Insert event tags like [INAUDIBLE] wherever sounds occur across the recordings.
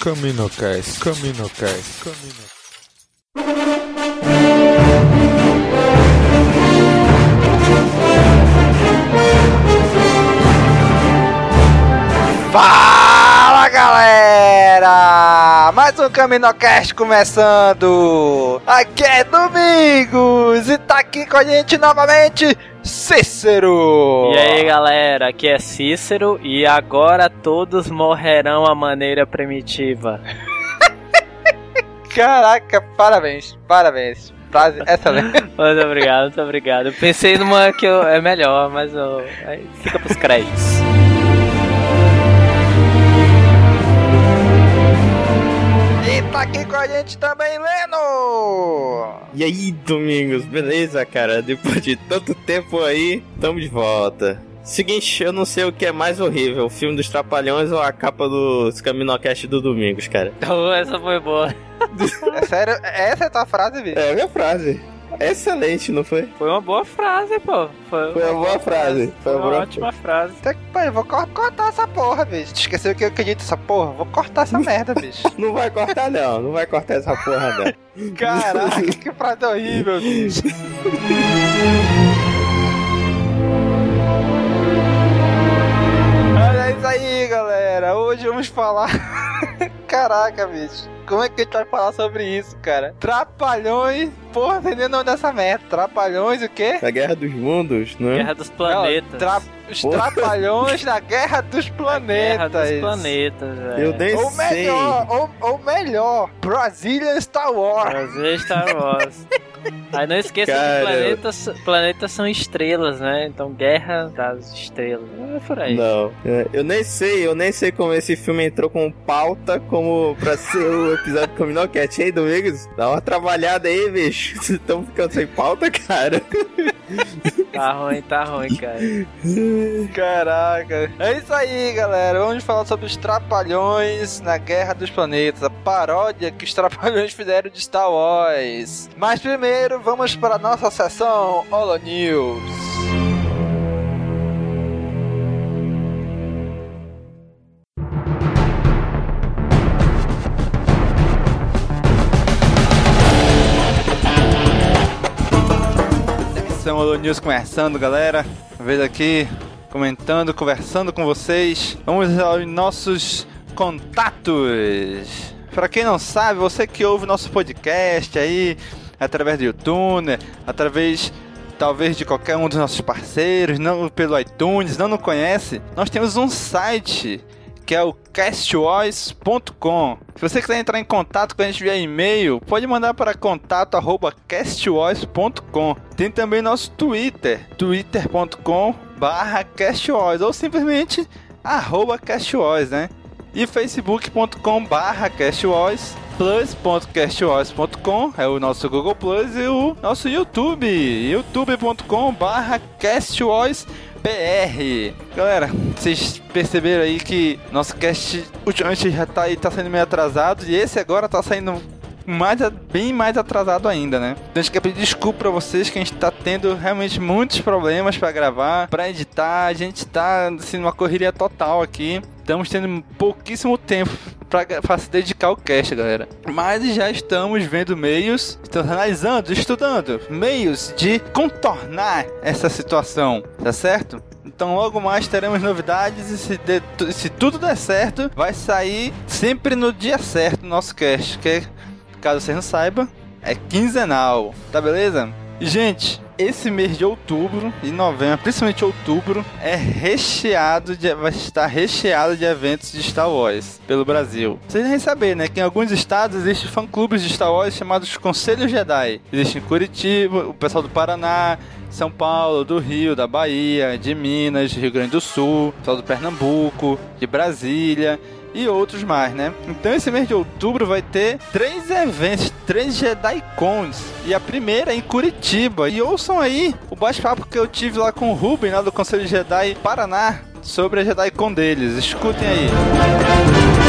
Caminocast, Caminocast, Caminocast. Fala galera! Mais um Caminocast começando! Aqui é Domingos e tá aqui com a gente novamente Cícero! E aí galera, aqui é Cícero e agora todos morrerão à maneira primitiva. [LAUGHS] Caraca, parabéns, parabéns. Frase excelente. [LAUGHS] Muito obrigado, muito obrigado. Eu pensei numa que eu- é melhor, mas eu, fica pros créditos. Tá aqui com a gente também Leno! E aí, Domingos, beleza, cara? Depois de tanto tempo aí, tamo de volta. Seguinte, eu não sei o que é mais horrível, o filme dos Trapalhões ou a capa do Caminocast do Domingos, cara. Então [LAUGHS] essa foi boa. É sério, essa é a tua frase, bicho? É a minha frase. Excelente, não foi? Foi uma boa frase, pô. Foi, Foi uma boa frase. Foi Foi uma uma ótima frase. Tá que pariu, vou cor- cortar essa porra, bicho. Tu esqueceu que eu acredito nessa porra? Vou cortar essa [LAUGHS] merda, bicho. Não vai cortar, não. Não vai cortar essa porra, não. Caraca, que frase horrível, bicho. Olha isso aí, galera. Hoje vamos falar. [LAUGHS] Caraca, bicho. Como é que a gente vai falar sobre isso, cara? Trapalhões. Porra, entendeu o nome dessa merda? Trapalhões o quê? A Guerra dos Mundos, né? Guerra dos Planetas. Não, tra- Os Porra. trapalhões da Guerra dos Planetas. Guerra dos Planetas, velho. Eu nem Ou sei. melhor, ou, ou melhor, Brazilian Star Wars. Prazer Star Wars. [LAUGHS] Aí não esqueça Cara. que planetas, planetas são estrelas, né? Então Guerra das Estrelas. É por aí. Não, É, eu nem sei, eu nem sei como esse filme entrou com pauta como pra ser o episódio do Caminocast. Ei, Domingos, dá uma trabalhada aí, bicho. [LAUGHS] Vocês estão ficando sem pauta, cara. Tá ruim, tá ruim, cara. Caraca. É isso aí, galera. Vamos falar sobre os Trapalhões na Guerra dos Planetas, a paródia que os Trapalhões [LAUGHS] fizeram de Star Wars. Mas primeiro, vamos para a nossa sessão Holo News. Holo News começando, galera. Uma vez aqui comentando, conversando com vocês. Vamos aos nossos contatos. Para quem não sabe, você que ouve nosso podcast aí através do YouTube, através talvez de qualquer um dos nossos parceiros, não pelo iTunes, não nos conhece, nós temos um site que é o castvoice.com. Se você quiser entrar em contato com a gente via e-mail, pode mandar para contato@castvoice.com. Tem também nosso Twitter, twitter.com barra castvoice ou simplesmente arroba castvoice, né? E facebook.com plus.castvoice.com é o nosso Google Plus e o nosso YouTube, youtube.com barra castvoice BR. Galera, vocês perceberam aí que nosso cast ultimamente já tá aí, tá saindo meio atrasado e esse agora tá saindo mais, bem mais atrasado ainda, né? Então a gente quer pedir desculpa pra vocês que a gente tá tendo realmente muitos problemas pra gravar, pra editar, a gente tá assim numa correria total aqui. Estamos tendo pouquíssimo tempo pra se dedicar ao cast, galera. Mas já estamos vendo meios, estamos analisando, estudando meios de contornar essa situação, tá certo? Então logo mais teremos novidades e se, de- se tudo der certo, vai sair sempre no dia certo o nosso cast, que caso você não saiba, é quinzenal, tá beleza? Gente, esse mês de outubro e novembro, principalmente outubro, é recheado de, vai estar recheado de eventos de Star Wars pelo Brasil. Vocês devem saber, né, que em alguns estados existem fã-clubes de Star Wars chamados Conselhos Jedi. Existe em Curitiba, o pessoal do Paraná, São Paulo, do Rio, da Bahia, de Minas, Rio Grande do Sul, pessoal do Pernambuco, de Brasília e outros mais, né? Então esse mês de outubro vai ter três eventos, três Jedi Cons. E a primeira é em Curitiba. E ouçam aí o bate-papo que eu tive lá com o Ruben, lá do Conselho Jedi Paraná, sobre a Jedi Con deles. Escutem aí. Muito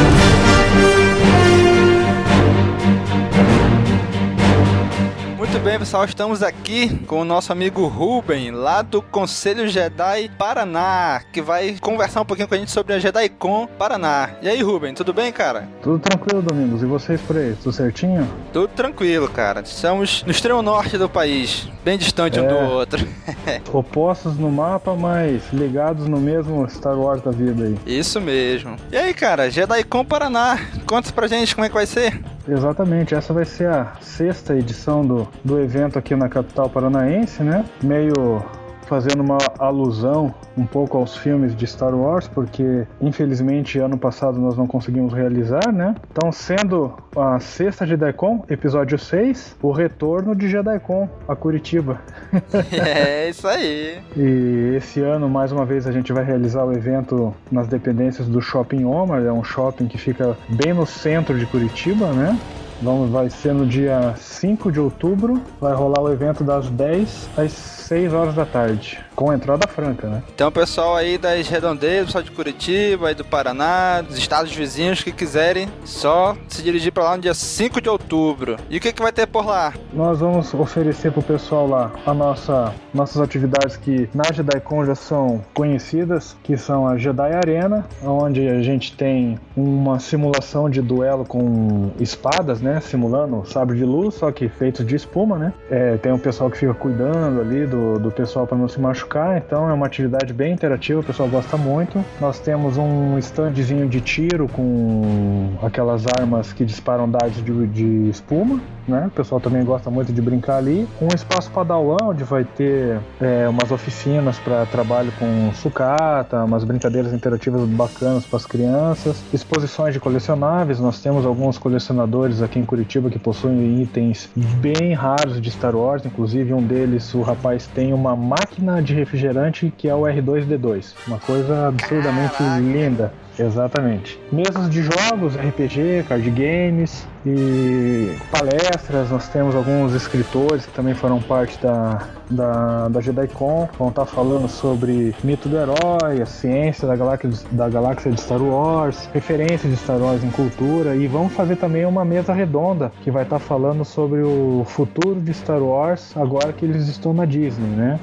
Muito bem, pessoal, estamos aqui com o nosso amigo Ruben, lá do Conselho Jedi Paraná, que vai conversar um pouquinho com a gente sobre a JediCon Paraná. E aí, Ruben, tudo bem, cara? Tudo tranquilo, Domingos. E vocês por aí? Tudo certinho? Tudo tranquilo, cara. Estamos no extremo norte do país, bem distante um É. do outro. [LAUGHS] Opostos no mapa, mas ligados no mesmo Star Wars da vida aí. Isso mesmo. E aí, cara, JediCon Paraná, conta pra gente como é que vai ser. Exatamente, essa vai ser a sexta edição do, do evento aqui na capital paranaense, né? Meio fazendo uma alusão um pouco aos filmes de Star Wars, porque infelizmente ano passado nós não conseguimos realizar, né? Então, sendo a sexta JediCon, episódio 6, o retorno de JediCon a Curitiba. [LAUGHS] É [LAUGHS] isso aí. E esse ano, mais uma vez, a gente vai realizar o evento nas dependências do Shopping Omar, é um shopping que fica bem no centro de Curitiba, né? Vamos, vai ser no dia 5 de outubro, vai rolar o evento das 10 às 6 horas da tarde, com entrada franca, né? Então, pessoal aí das redondezas, pessoal de Curitiba, aí do Paraná, dos estados vizinhos que quiserem, só se dirigir pra lá no dia 5 de outubro. E o que, que vai ter por lá? Nós vamos oferecer pro pessoal lá a nossa, nossas atividades que na JediCon já são conhecidas, que são a Jedi Arena, onde a gente tem uma simulação de duelo com espadas, né? Simulando sabre de luz, só que feito de espuma, né? É, tem um pessoal que fica cuidando ali do, do pessoal para não se machucar, então é uma atividade bem interativa, o pessoal gosta muito. Nós temos um standzinho de tiro com aquelas armas que disparam dardos de, de espuma, né? O pessoal também gosta muito de brincar ali. Um espaço Padawan, onde vai ter é, umas oficinas para trabalho com sucata, umas brincadeiras interativas bacanas para as crianças, exposições de colecionáveis. Nós temos alguns colecionadores aqui em Curitiba que possuem itens bem raros de Star Wars, inclusive um deles, o rapaz tem uma máquina de refrigerante que é o R2D2, uma coisa absurdamente Caraca. linda. Exatamente. Mesas de jogos, RPG, card games e palestras. Nós temos alguns escritores que também foram parte da, da, da JediCon. Vão estar falando sobre mito do herói, a ciência da galáxia, da galáxia de Star Wars, referências de Star Wars em cultura. E vamos fazer também uma mesa redonda que vai estar falando sobre o futuro de Star Wars agora que eles estão na Disney, né?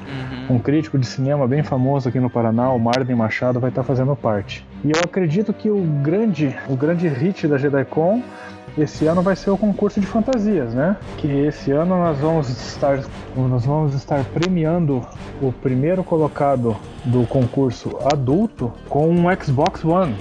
Um crítico de cinema bem famoso aqui no Paraná, o Marden Machado, vai estar fazendo parte. E eu acredito que o grande, o grande hit da JediCon esse ano vai ser o concurso de fantasias, né? Que esse ano nós vamos estar, nós vamos estar premiando o primeiro colocado do concurso adulto com um Xbox One.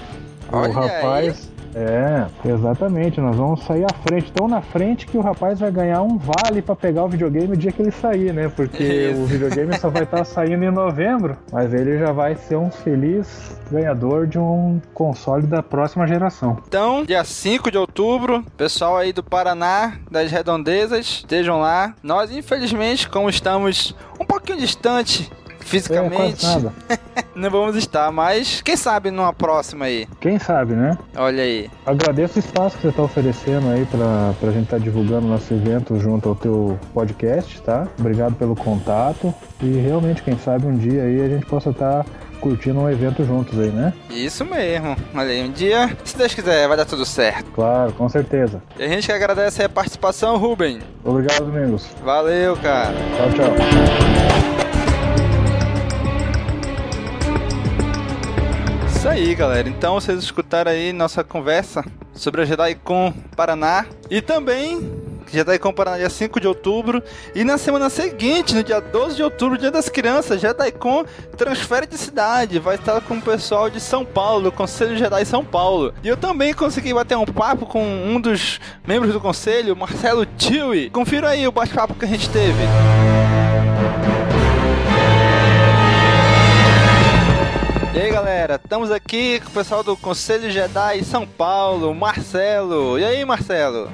Olha o rapaz. É, exatamente. Nós vamos sair à frente. Tão na frente que o rapaz vai ganhar um vale para pegar o videogame o dia que ele sair, né? Porque [LAUGHS] Isso. o videogame só vai estar saindo em novembro. Mas ele já vai ser um feliz ganhador de um console da próxima geração. Então, dia 5 de outubro, pessoal aí do Paraná, das redondezas, estejam lá. Nós, infelizmente, como estamos um pouquinho distante fisicamente, [LAUGHS] não vamos estar, mas quem sabe numa próxima aí. Quem sabe, né? Olha aí. Agradeço o espaço que você está oferecendo aí pra, pra gente estar divulgando nosso evento junto ao teu podcast, tá? Obrigado pelo contato e realmente, quem sabe um dia aí a gente possa estar curtindo um evento juntos aí, né? Isso mesmo. Olha aí, um dia, se Deus quiser, vai dar tudo certo. Claro, com certeza. E a gente que agradece a participação, Ruben. Obrigado, Domingos. Valeu, cara. Tchau, tchau. Isso aí, galera. Então vocês escutaram aí nossa conversa sobre a JediCon Paraná e também JediCon Paraná dia 5 de outubro e na semana seguinte, no dia 12 de outubro, dia das crianças, JediCon transfere de cidade, vai estar com o pessoal de São Paulo, Conselho Jedi São Paulo. E eu também consegui bater um papo com um dos membros do conselho, Marcelo Tiwi. Confira aí o bate-papo que a gente teve. E aí galera, estamos aqui com o pessoal do Conselho Jedi São Paulo, Marcelo. E aí Marcelo?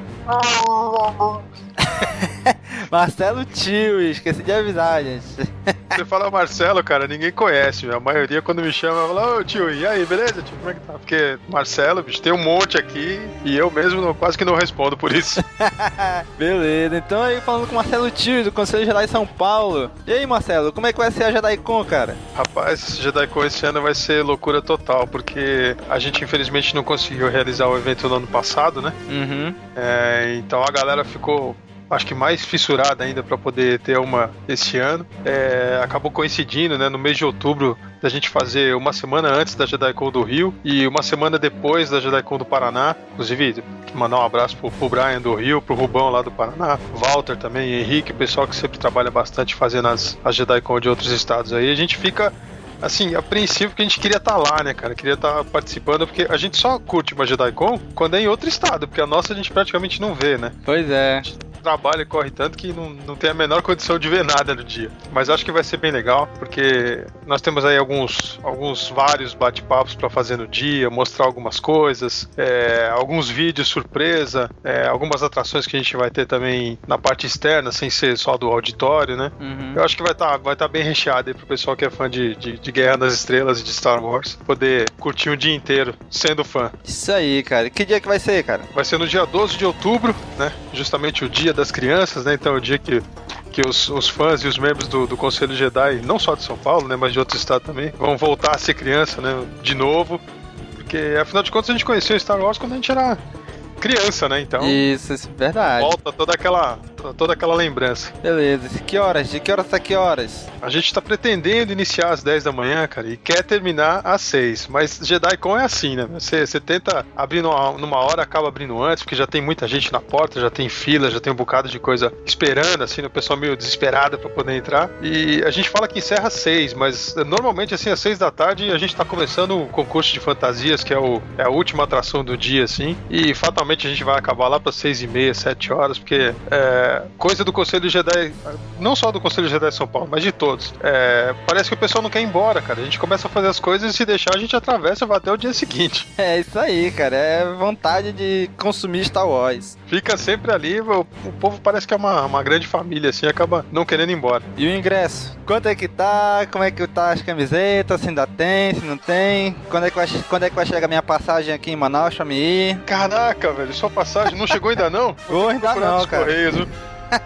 [LAUGHS] Marcelo Tio, esqueci de avisar, gente. [LAUGHS] Você fala Marcelo, cara, ninguém conhece, meu. A maioria quando me chama, fala, ô tio, e aí, beleza? Tio, como é que tá? Porque Marcelo, bicho, tem um monte aqui e eu mesmo não- quase que não respondo por isso. [LAUGHS] Beleza, então aí falando com o Marcelo Tio, do Conselho Jedi São Paulo. E aí Marcelo, como é que vai ser a JediCon, cara? Rapaz, JediCon esse ano vai ser loucura total, porque a gente infelizmente não conseguiu realizar o evento no ano passado, né? Uhum. É, então a galera ficou acho que mais fissurada ainda para poder ter uma esse ano. É, acabou coincidindo, né, no mês de outubro da gente fazer uma semana antes da JediCon do Rio e uma semana depois da JediCon do Paraná. Inclusive, mandar um abraço pro, pro Brian do Rio, pro Rubão lá do Paraná, Walter também, Henrique, o pessoal que sempre trabalha bastante fazendo as, as JediCon de outros estados aí. A gente fica assim, a princípio que a gente queria estar tá lá, né, cara? Queria estar tá participando, porque a gente só curte uma JediCon quando é em outro estado, porque a nossa a gente praticamente não vê, né? Pois é trabalha e corre tanto que não, não tem a menor condição de ver nada no dia. Mas acho que vai ser bem legal, porque nós temos aí alguns, alguns vários bate-papos para fazer no dia, mostrar algumas coisas, é, alguns vídeos surpresa, é, algumas atrações que a gente vai ter também na parte externa, sem ser só do auditório, né? Uhum. Eu acho que vai estar tá, vai tá bem recheado aí pro pessoal que é fã de, de, de Guerra das Estrelas e de Star Wars, poder curtir o dia inteiro sendo fã. Isso aí, cara. Que dia que vai ser, cara? Vai ser no dia 12 de outubro, né? Justamente o dia das crianças, né? Então é o dia que que os, os, fãs e os membros do, do, Conselho Jedi, não só de São Paulo, né, mas de outros estados também, vão voltar a ser criança, né, de novo, porque afinal de contas a gente conheceu Star Wars quando a gente era criança, né? Então. Isso, isso é verdade. Volta toda aquela, toda aquela lembrança. Beleza. Que horas? De que horas tá que horas? A gente tá pretendendo iniciar às 10 da manhã, cara, e quer terminar às 6. Mas JediCon é assim, né? Você, você tenta abrir numa, numa hora, acaba abrindo antes, porque já tem muita gente na porta, já tem fila, já tem um bocado de coisa esperando, assim, o pessoal meio desesperado para poder entrar. E a gente fala que encerra às 6, mas normalmente, assim, às 6 da tarde a gente tá começando o concurso de fantasias, que é, o, é a última atração do dia, assim, e fatalmente a gente vai acabar lá para seis e meia, sete horas, porque é, coisa do Conselho Jedi, não só do Conselho Jedi São Paulo, mas de todos. É, parece que o pessoal não quer ir embora, cara. A gente começa a fazer as coisas e se deixar a gente atravessa e vai até o dia seguinte. [LAUGHS] É isso aí, cara. É vontade de consumir Star Wars. Fica sempre ali, o, o povo parece que é uma, uma grande família, assim, acaba não querendo ir embora. E o ingresso? Quanto é que tá? Como é que tá as camisetas? Se ainda tem, se não tem? Quando é que vai, quando é que vai chegar a minha passagem aqui em Manaus pra me ir? Caraca, velho, sua passagem não chegou ainda não? Ô, ainda não, cara. Correios, viu?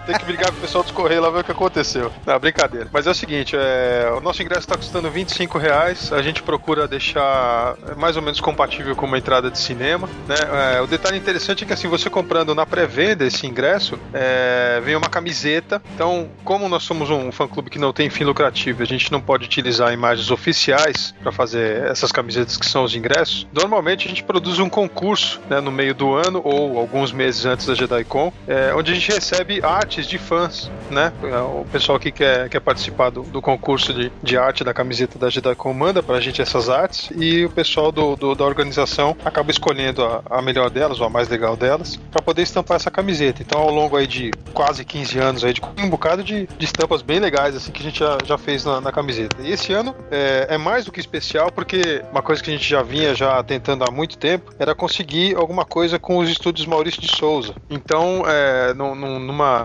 Tem que brigar com o pessoal dos Correios lá ver o que aconteceu. Não, brincadeira. Mas é o seguinte, é, o nosso ingresso está custando 25 reais. A gente procura deixar mais ou menos compatível com uma entrada de cinema. Né? É, o detalhe interessante é que assim, você comprando na pré-venda esse ingresso, é, vem uma camiseta. Então, como nós somos um fã-clube que não tem fim lucrativo, a gente não pode utilizar imagens oficiais para fazer essas camisetas que são os ingressos. Normalmente a gente produz um concurso né, no meio do ano ou alguns meses antes da JediCon, é, onde a gente recebe artes de fãs, né? O pessoal que quer, quer participar do, do concurso de, de arte da camiseta da JediCon manda pra gente essas artes e o pessoal do, do da organização acaba escolhendo a, a, melhor delas ou a mais legal delas para poder estampar essa camiseta. Então, ao longo aí de quase 15 anos aí, de um bocado de, de estampas bem legais assim que a gente já, já fez na, na camiseta. E esse ano é, é mais do que especial porque uma coisa que a gente já vinha já tentando há muito tempo era conseguir alguma coisa com os estúdios Maurício de Souza. Então, é, numa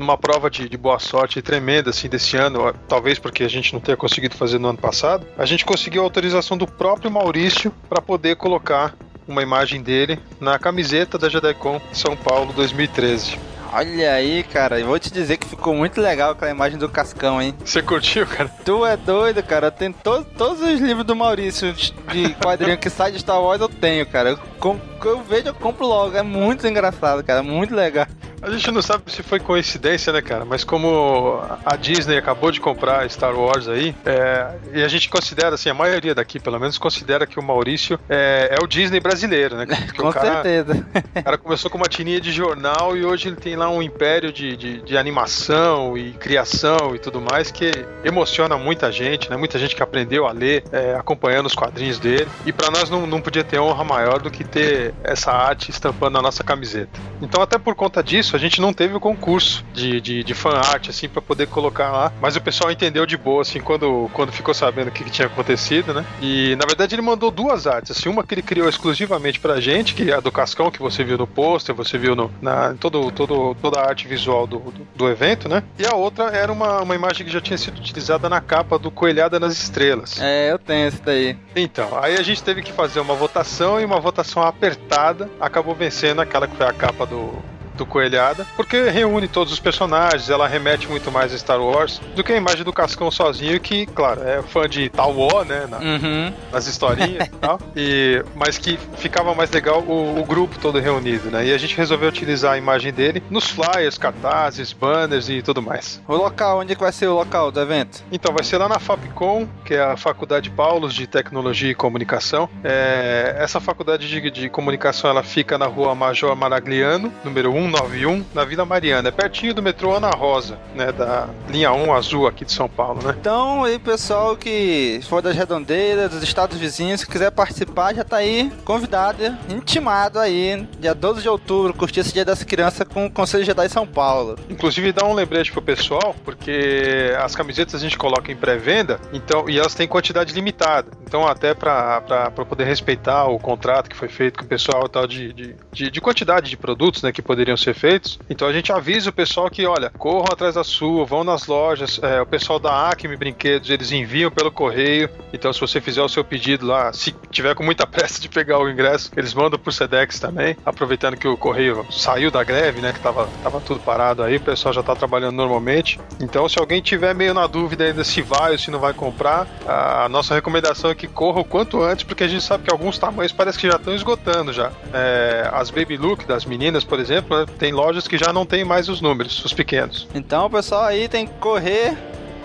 numa prova de, de, boa sorte tremenda assim desse ano, talvez porque a gente não tenha conseguido fazer no ano passado, a gente conseguiu a autorização do próprio Maurício para poder colocar uma imagem dele na camiseta da JediCon São Paulo 2013. Olha aí, cara, eu vou te dizer que ficou muito legal aquela imagem do Cascão, hein? Você curtiu, cara? Tu é doido, cara. Tem to todos os livros do Maurício de quadrinho que sai de Star Wars eu tenho, cara. Eu, eu vejo, eu compro logo. É muito engraçado, cara. Muito legal. A gente não sabe se foi coincidência, né, cara? Mas como a Disney acabou de comprar Star Wars aí, é, e a gente considera, assim, a maioria daqui, pelo menos, considera que o Maurício é, é o Disney brasileiro, né? [LAUGHS] com cara, certeza. O cara começou com uma tirinha de jornal e hoje ele tem lá um império de, de, de, animação e criação e tudo mais que emociona muita gente, né? Muita gente que aprendeu a ler é, acompanhando os quadrinhos dele. E para nós não, não podia ter honra maior do que ter essa arte estampando na nossa camiseta. Então, até por conta disso, isso, a gente não teve o concurso de, de, de fan art, assim, para poder colocar lá. Mas o pessoal entendeu de boa, assim, quando, quando ficou sabendo o que, que tinha acontecido, né? E, na verdade, ele mandou duas artes, assim, uma que ele criou exclusivamente pra gente, que é a do Cascão, que você viu no pôster, você viu no, na, todo, todo, toda a arte visual do, do, do, evento, né? E a outra era uma, uma imagem que já tinha sido utilizada na capa do Coelhada nas Estrelas. É, eu tenho esse daí. Então, aí a gente teve que fazer uma votação e uma votação apertada acabou vencendo aquela que foi a capa do, do Coelhada, porque reúne todos os personagens, ela remete muito mais a Star Wars do que a imagem do Cascão sozinho, que, claro, é fã de Tal War, né? Na, Uhum. nas historinhas e tal. E, mas que ficava mais legal o, o grupo todo reunido, né? E a gente resolveu utilizar a imagem dele nos flyers, cartazes, banners e tudo mais. O local, onde é que vai ser o local do evento? Então, vai ser lá na FAPCOM, que é a Faculdade Paulos de Tecnologia e Comunicação. É, essa faculdade de, de comunicação ela fica na rua Major Maragliano, número 191, na Vila Mariana. É pertinho do metrô Ana Rosa, né? Da linha 1 azul aqui de São Paulo, né? Então, aí, pessoal que for das redondeiras, dos estados vizinhos, que quiser participar, já tá aí convidado, intimado aí, dia 12 de outubro, curtir esse Dia das Crianças com o Conselho Jedi São Paulo. Inclusive dá um lembrete pro pessoal, porque as camisetas a gente coloca em pré-venda, então e elas têm quantidade limitada. Então até pra poder respeitar o contrato que foi feito com o pessoal tal de, de, de, de quantidade de produtos né, que poderiam ser feitos. Então a gente avisa o pessoal que, olha, corram atrás da sua, vão nas lojas. É, o pessoal da Acme Brinquedos, eles enviam pelo correio. Então se você fizer o seu pedido lá, se tiver com muita [LAUGHS] pressa de pegar o ingresso, eles mandam por Sedex também. Aproveitando que o correio saiu da greve, né? Que tava, tava tudo parado aí, o pessoal já tá trabalhando normalmente. Então, se alguém tiver meio na dúvida ainda se vai ou se não vai comprar, a nossa recomendação é que corra o quanto antes, porque a gente sabe que alguns tamanhos parece que já estão esgotando já. É, as Baby Look das meninas, por exemplo, tem lojas que já não tem mais os números, os pequenos. Então, pessoal aí tem que correr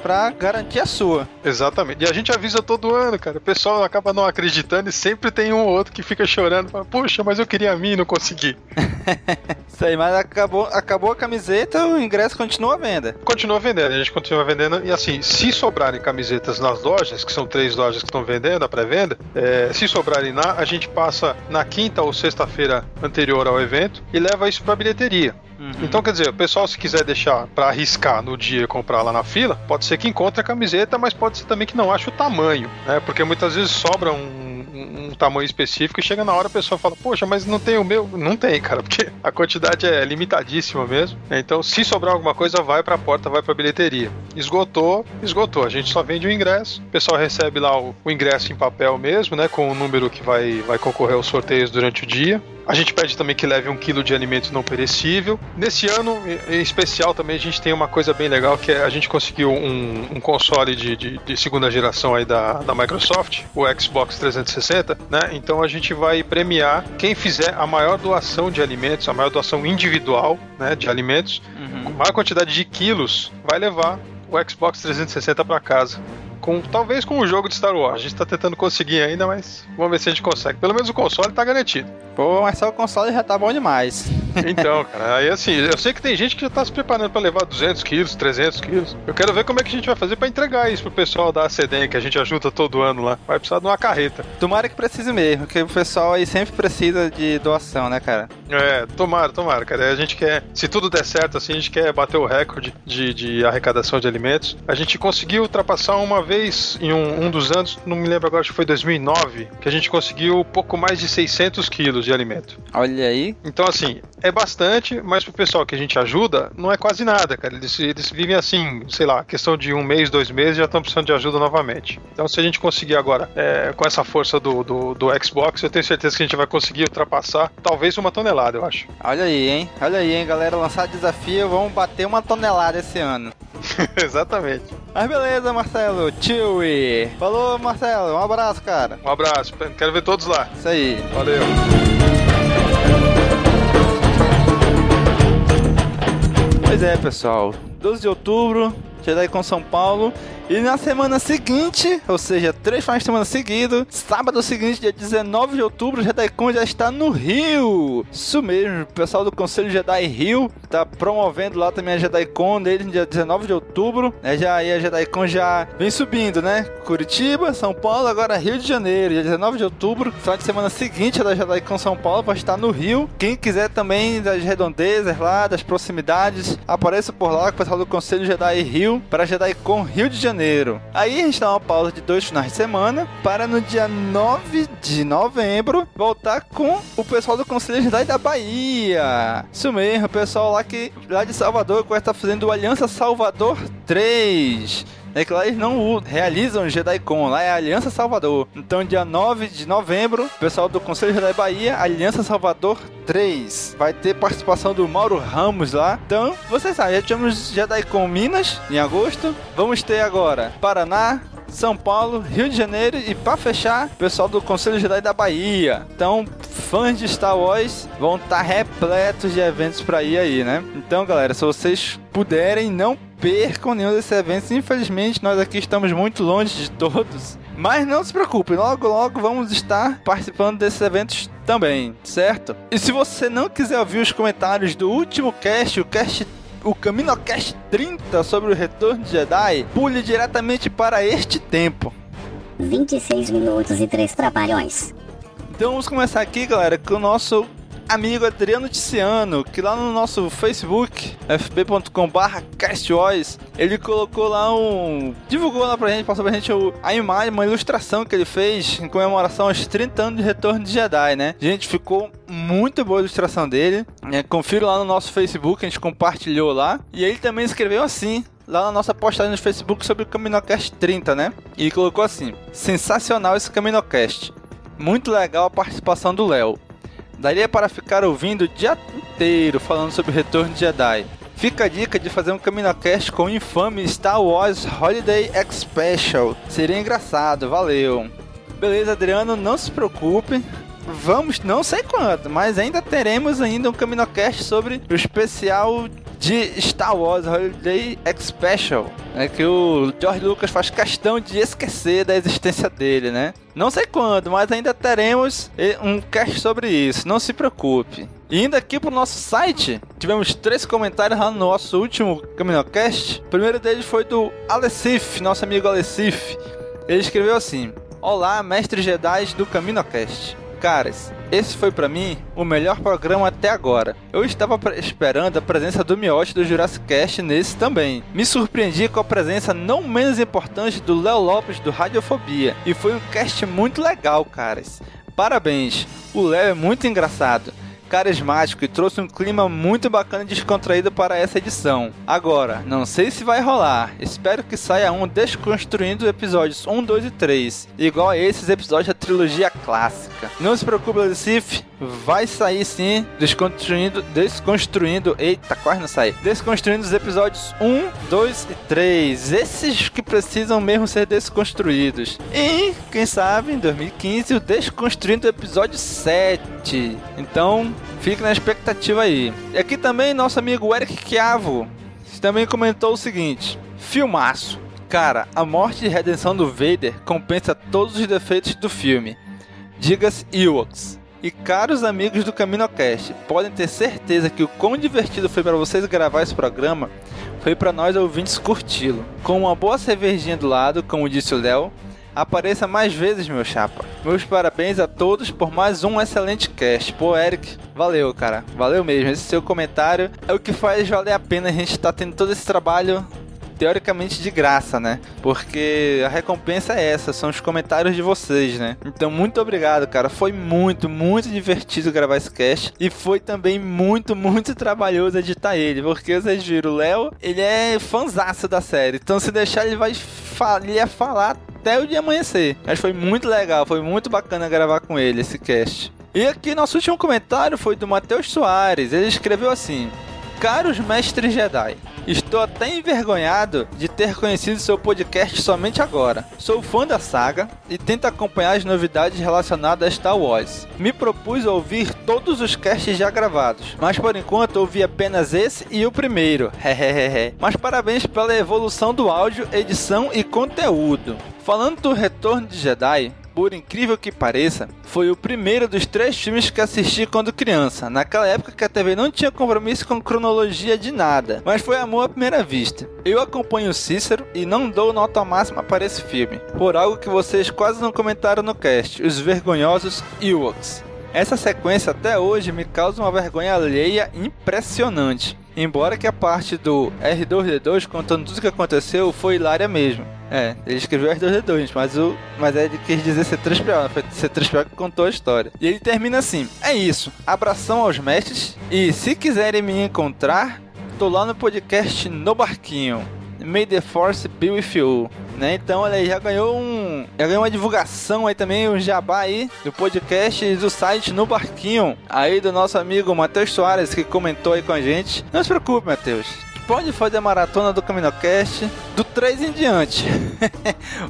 pra garantir a sua. Exatamente. E a gente avisa todo ano, cara. O pessoal acaba não acreditando e sempre tem um ou outro que fica chorando. Fala, Puxa, mas eu queria a mim e não consegui. [LAUGHS] Isso aí, mas acabou, acabou a camiseta, o ingresso continua à venda. Continua vendendo, a gente continua vendendo. E assim, se sobrarem camisetas nas lojas, que são três lojas que estão vendendo a pré-venda, é, se sobrarem lá, a gente passa na quinta ou sexta-feira anterior ao evento e leva isso pra bilheteria. Então, quer dizer, o pessoal, se quiser deixar pra arriscar no dia comprar lá na fila, pode ser que encontre a camiseta, mas pode ser também que não ache o tamanho, né? Porque muitas vezes sobra um, um- tamanho específico e chega na hora a pessoa fala, poxa, mas não tem o meu. Não tem, cara, porque a quantidade é limitadíssima mesmo. Então, se sobrar alguma coisa, vai pra porta, vai pra bilheteria. Esgotou, esgotou. A gente só vende o ingresso. O pessoal recebe lá o, o ingresso em papel mesmo, né? Com o número que vai, vai concorrer aos sorteios durante o dia. A gente pede também que leve um quilo de alimento não perecível. Nesse ano, em em especial, também a gente tem uma coisa bem legal que é a gente conseguiu um, um console de, de- de segunda geração aí da, da Microsoft, o Xbox 360, né? Então a gente vai premiar quem fizer a maior doação de alimentos, a maior doação individual, né, de alimentos, com maior quantidade de quilos, vai levar o Xbox 360 para casa. Com, talvez com o jogo de Star Wars. A gente tá tentando conseguir ainda, mas vamos ver se a gente consegue. Pelo menos o console tá garantido. Pô, mas só o console já tá bom demais. Então, [LAUGHS] cara, aí assim, eu sei que tem gente que já tá se preparando pra levar 200 quilos, 300 quilos. Eu quero ver como é que a gente vai fazer pra entregar isso pro pessoal da ACDEM, que a gente ajuda todo ano lá. Vai precisar de uma carreta. Tomara que precise mesmo, que o pessoal aí sempre precisa de doação, né, cara? É, tomara, tomara, cara. A gente quer, se tudo der certo, assim, a gente quer bater o recorde de, de arrecadação de alimentos. A gente conseguiu ultrapassar uma vez em um, um dos anos, não me lembro agora, acho que foi 2009, que a gente conseguiu pouco mais de 600 quilos de alimento. Olha aí. Então, assim, é bastante, mas pro pessoal que a gente ajuda, não é quase nada, cara. Eles, eles vivem assim, sei lá, questão de um mês, dois meses, já estão precisando de ajuda novamente. Então, se a gente conseguir agora, é, com essa força do, do, do Xbox, eu tenho certeza que a gente vai conseguir ultrapassar talvez uma tonelada, eu acho. Olha aí, hein? Olha aí, hein, galera. Lançar desafio, vamos bater uma tonelada esse ano. [LAUGHS] Exatamente. Mas beleza, Marcelo. Chewie. Falou, Marcelo. Um abraço, cara. Um abraço, quero ver todos lá. Isso aí. Valeu. Pois é, pessoal. 12 de outubro, Jedi com São Paulo. E na semana seguinte, ou seja, três finais de semana seguidos, sábado seguinte, dia 19 de outubro, o JediCon já está no Rio. Isso mesmo, o pessoal do Conselho Jedi Rio tá promovendo lá também a JediCon deles no dia 19 de outubro. É, já aí a JediCon já vem subindo, né? Curitiba, São Paulo, agora Rio de Janeiro, dia 19 de outubro. Final de semana seguinte da JediCon São Paulo vai estar no Rio. Quem quiser também das redondezas lá, das proximidades, apareça por lá com o pessoal do Conselho Jedi Rio para JediCon Rio de Janeiro. Aí a gente dá uma pausa de dois finais de semana para no dia 9 de novembro voltar com o pessoal do Conselho Jedi da Bahia. Isso mesmo, o pessoal lá que lá de Salvador que vai estar fazendo o Aliança Salvador 3. É que lá eles não realizam JediCon, lá é Aliança Salvador. Então, dia 9 de novembro, o pessoal do Conselho Jedi Bahia, Aliança Salvador 3. Vai ter participação do Mauro Ramos lá. Então, vocês sabem, já tivemos JediCon Minas em agosto. Vamos ter agora Paraná, são Paulo, Rio de Janeiro e pra fechar, pessoal do Conselho Jedi da Bahia. Então, fãs de Star Wars vão estar repletos de eventos pra ir aí, né? Então, galera, se vocês puderem, não percam nenhum desses eventos. Infelizmente, nós aqui estamos muito longe de todos. Mas não se preocupe, logo logo vamos estar participando desses eventos também, certo? E se você não quiser ouvir os comentários do último cast, o cast o CaminoCast 30 sobre o retorno de Jedi, pule diretamente para este tempo. 26 minutos e 3 trapalhões. Então vamos começar aqui, galera, com o nosso amigo Adriano Ticiano, que lá no nosso Facebook, fb.com.br castvoice, ele colocou lá um... divulgou lá pra gente, passou pra gente a imagem, uma ilustração que ele fez em comemoração aos 30 anos de retorno de Jedi, né? Gente, ficou muito boa a ilustração dele. É, confira lá no nosso Facebook, a gente compartilhou lá. E ele também escreveu assim, lá na nossa postagem no Facebook sobre o CaminoCast 30, né? E colocou assim: Sensacional esse CaminoCast. Muito legal a participação do Léo. Daria para ficar ouvindo o dia inteiro falando sobre o retorno de Jedi. Fica a dica de fazer um CaminoCast com o infame Star Wars Holiday X Special. Seria engraçado, valeu. Beleza, Adriano, não se preocupe. Vamos, não sei quando, mas ainda teremos ainda um CaminoCast sobre o especial de Star Wars Holiday Special, né, que o George Lucas faz questão de esquecer da existência dele, né? Não sei quando, mas ainda teremos eh, um cast sobre isso, não se preocupe. E indo aqui pro nosso site, tivemos três comentários lá no nosso último CaminoCast. O primeiro deles foi do Alessif, nosso amigo Alessif. Ele escreveu assim: Olá, mestres Jedi do CaminoCast. Caras, esse foi pra mim o melhor programa até agora. Eu estava esperando a presença do Miotti do Jurassic Cast nesse também. Me surpreendi com a presença não menos importante do Léo Lopes do Radiofobia. E foi um cast muito legal, caras. Parabéns, o Léo é muito engraçado carismático e trouxe um clima muito bacana e descontraído para essa edição. Agora, não sei se vai rolar. Espero que saia um desconstruindo episódios 1, 2 e 3, igual a esses episódios da trilogia clássica. Não se preocupe, Recife, vai sair sim, desconstruindo, desconstruindo, eita, quase não sai. Desconstruindo os episódios 1, 2 e 3, esses que precisam mesmo ser desconstruídos. E, quem sabe, em 2015, o desconstruindo episódio 7. Então, fique na expectativa aí. E aqui também nosso amigo Eric Chiavo também comentou o seguinte: Filmaço. Cara, a morte e redenção do Vader compensa todos os defeitos do filme. Diga-se Ewoks. E caros amigos do CaminoCast, podem ter certeza que o quão divertido foi para vocês gravar esse programa foi para nós ouvintes curti-lo. Com uma boa cervejinha do lado, como disse o Léo, apareça mais vezes, meu chapa. Meus parabéns a todos por mais um excelente cast. Pô, Eric, valeu, cara. Valeu mesmo. Esse seu comentário é o que faz valer a pena a gente estar tendo todo esse trabalho teoricamente de graça, né? Porque a recompensa é essa, são os comentários de vocês, né? Então, muito obrigado, cara. Foi muito, muito divertido gravar esse cast. E foi também muito, muito trabalhoso editar ele. Porque vocês viram, o Léo, ele é fanzaço da série. Então, se deixar, ele vai ele ia falar até o dia amanhecer. Mas foi muito legal, foi muito bacana gravar com ele esse cast. E aqui, nosso último comentário foi do Matheus Soares. Ele escreveu assim: Caros mestres Jedi, estou até envergonhado de ter conhecido seu podcast somente agora. Sou fã da saga e tento acompanhar as novidades relacionadas a Star Wars. Me propus ouvir todos os casts já gravados, mas por enquanto ouvi apenas esse e o primeiro. [LAUGHS] Mas parabéns pela evolução do áudio, edição e conteúdo. Falando do retorno de Jedi, por incrível que pareça, foi o primeiro dos três filmes que assisti quando criança, naquela época que a TV não tinha compromisso com cronologia de nada, mas foi amor à primeira vista. Eu acompanho Cícero e não dou nota máxima para esse filme, por algo que vocês quase não comentaram no cast, os vergonhosos Ewoks. Essa sequência até hoje me causa uma vergonha alheia impressionante. Embora que a parte do R2D2 contando tudo o que aconteceu foi hilária mesmo. É, ele escreveu R2D2, mas, o, mas ele quis dizer C3PO, né? foi C3PO que contou a história. E ele termina assim: É isso, abração aos mestres e se quiserem me encontrar, tô lá no podcast No Barquinho. May the Force Be With You. Né? Então, olha aí, já ganhou um. Já ganhou uma divulgação aí também, um jabá aí do podcast e do site no Barquinho. Aí do nosso amigo Matheus Soares, que comentou aí com a gente. Não se preocupe, Matheus. Pode fazer a maratona do CaminoCast do 3 em diante.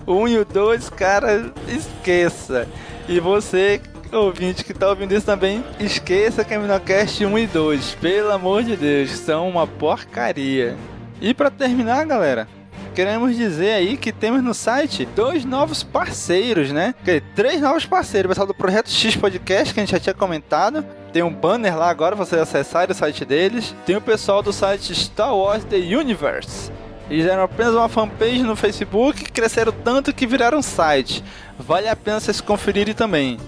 o [LAUGHS] 1 e o 2, cara, esqueça. E você, ouvinte que tá ouvindo isso também, esqueça CaminoCast 1 e 2. Pelo amor de Deus, são uma porcaria. E para terminar, galera, queremos dizer aí que temos no site dois novos parceiros, né? Três novos parceiros. Pessoal do Projeto X Podcast, que a gente já tinha comentado. Tem um banner lá agora, você acessar o site deles. Tem o pessoal do site Star Wars The Universe. Eles eram apenas uma fanpage no Facebook, cresceram tanto que viraram site. Vale a pena vocês conferirem também.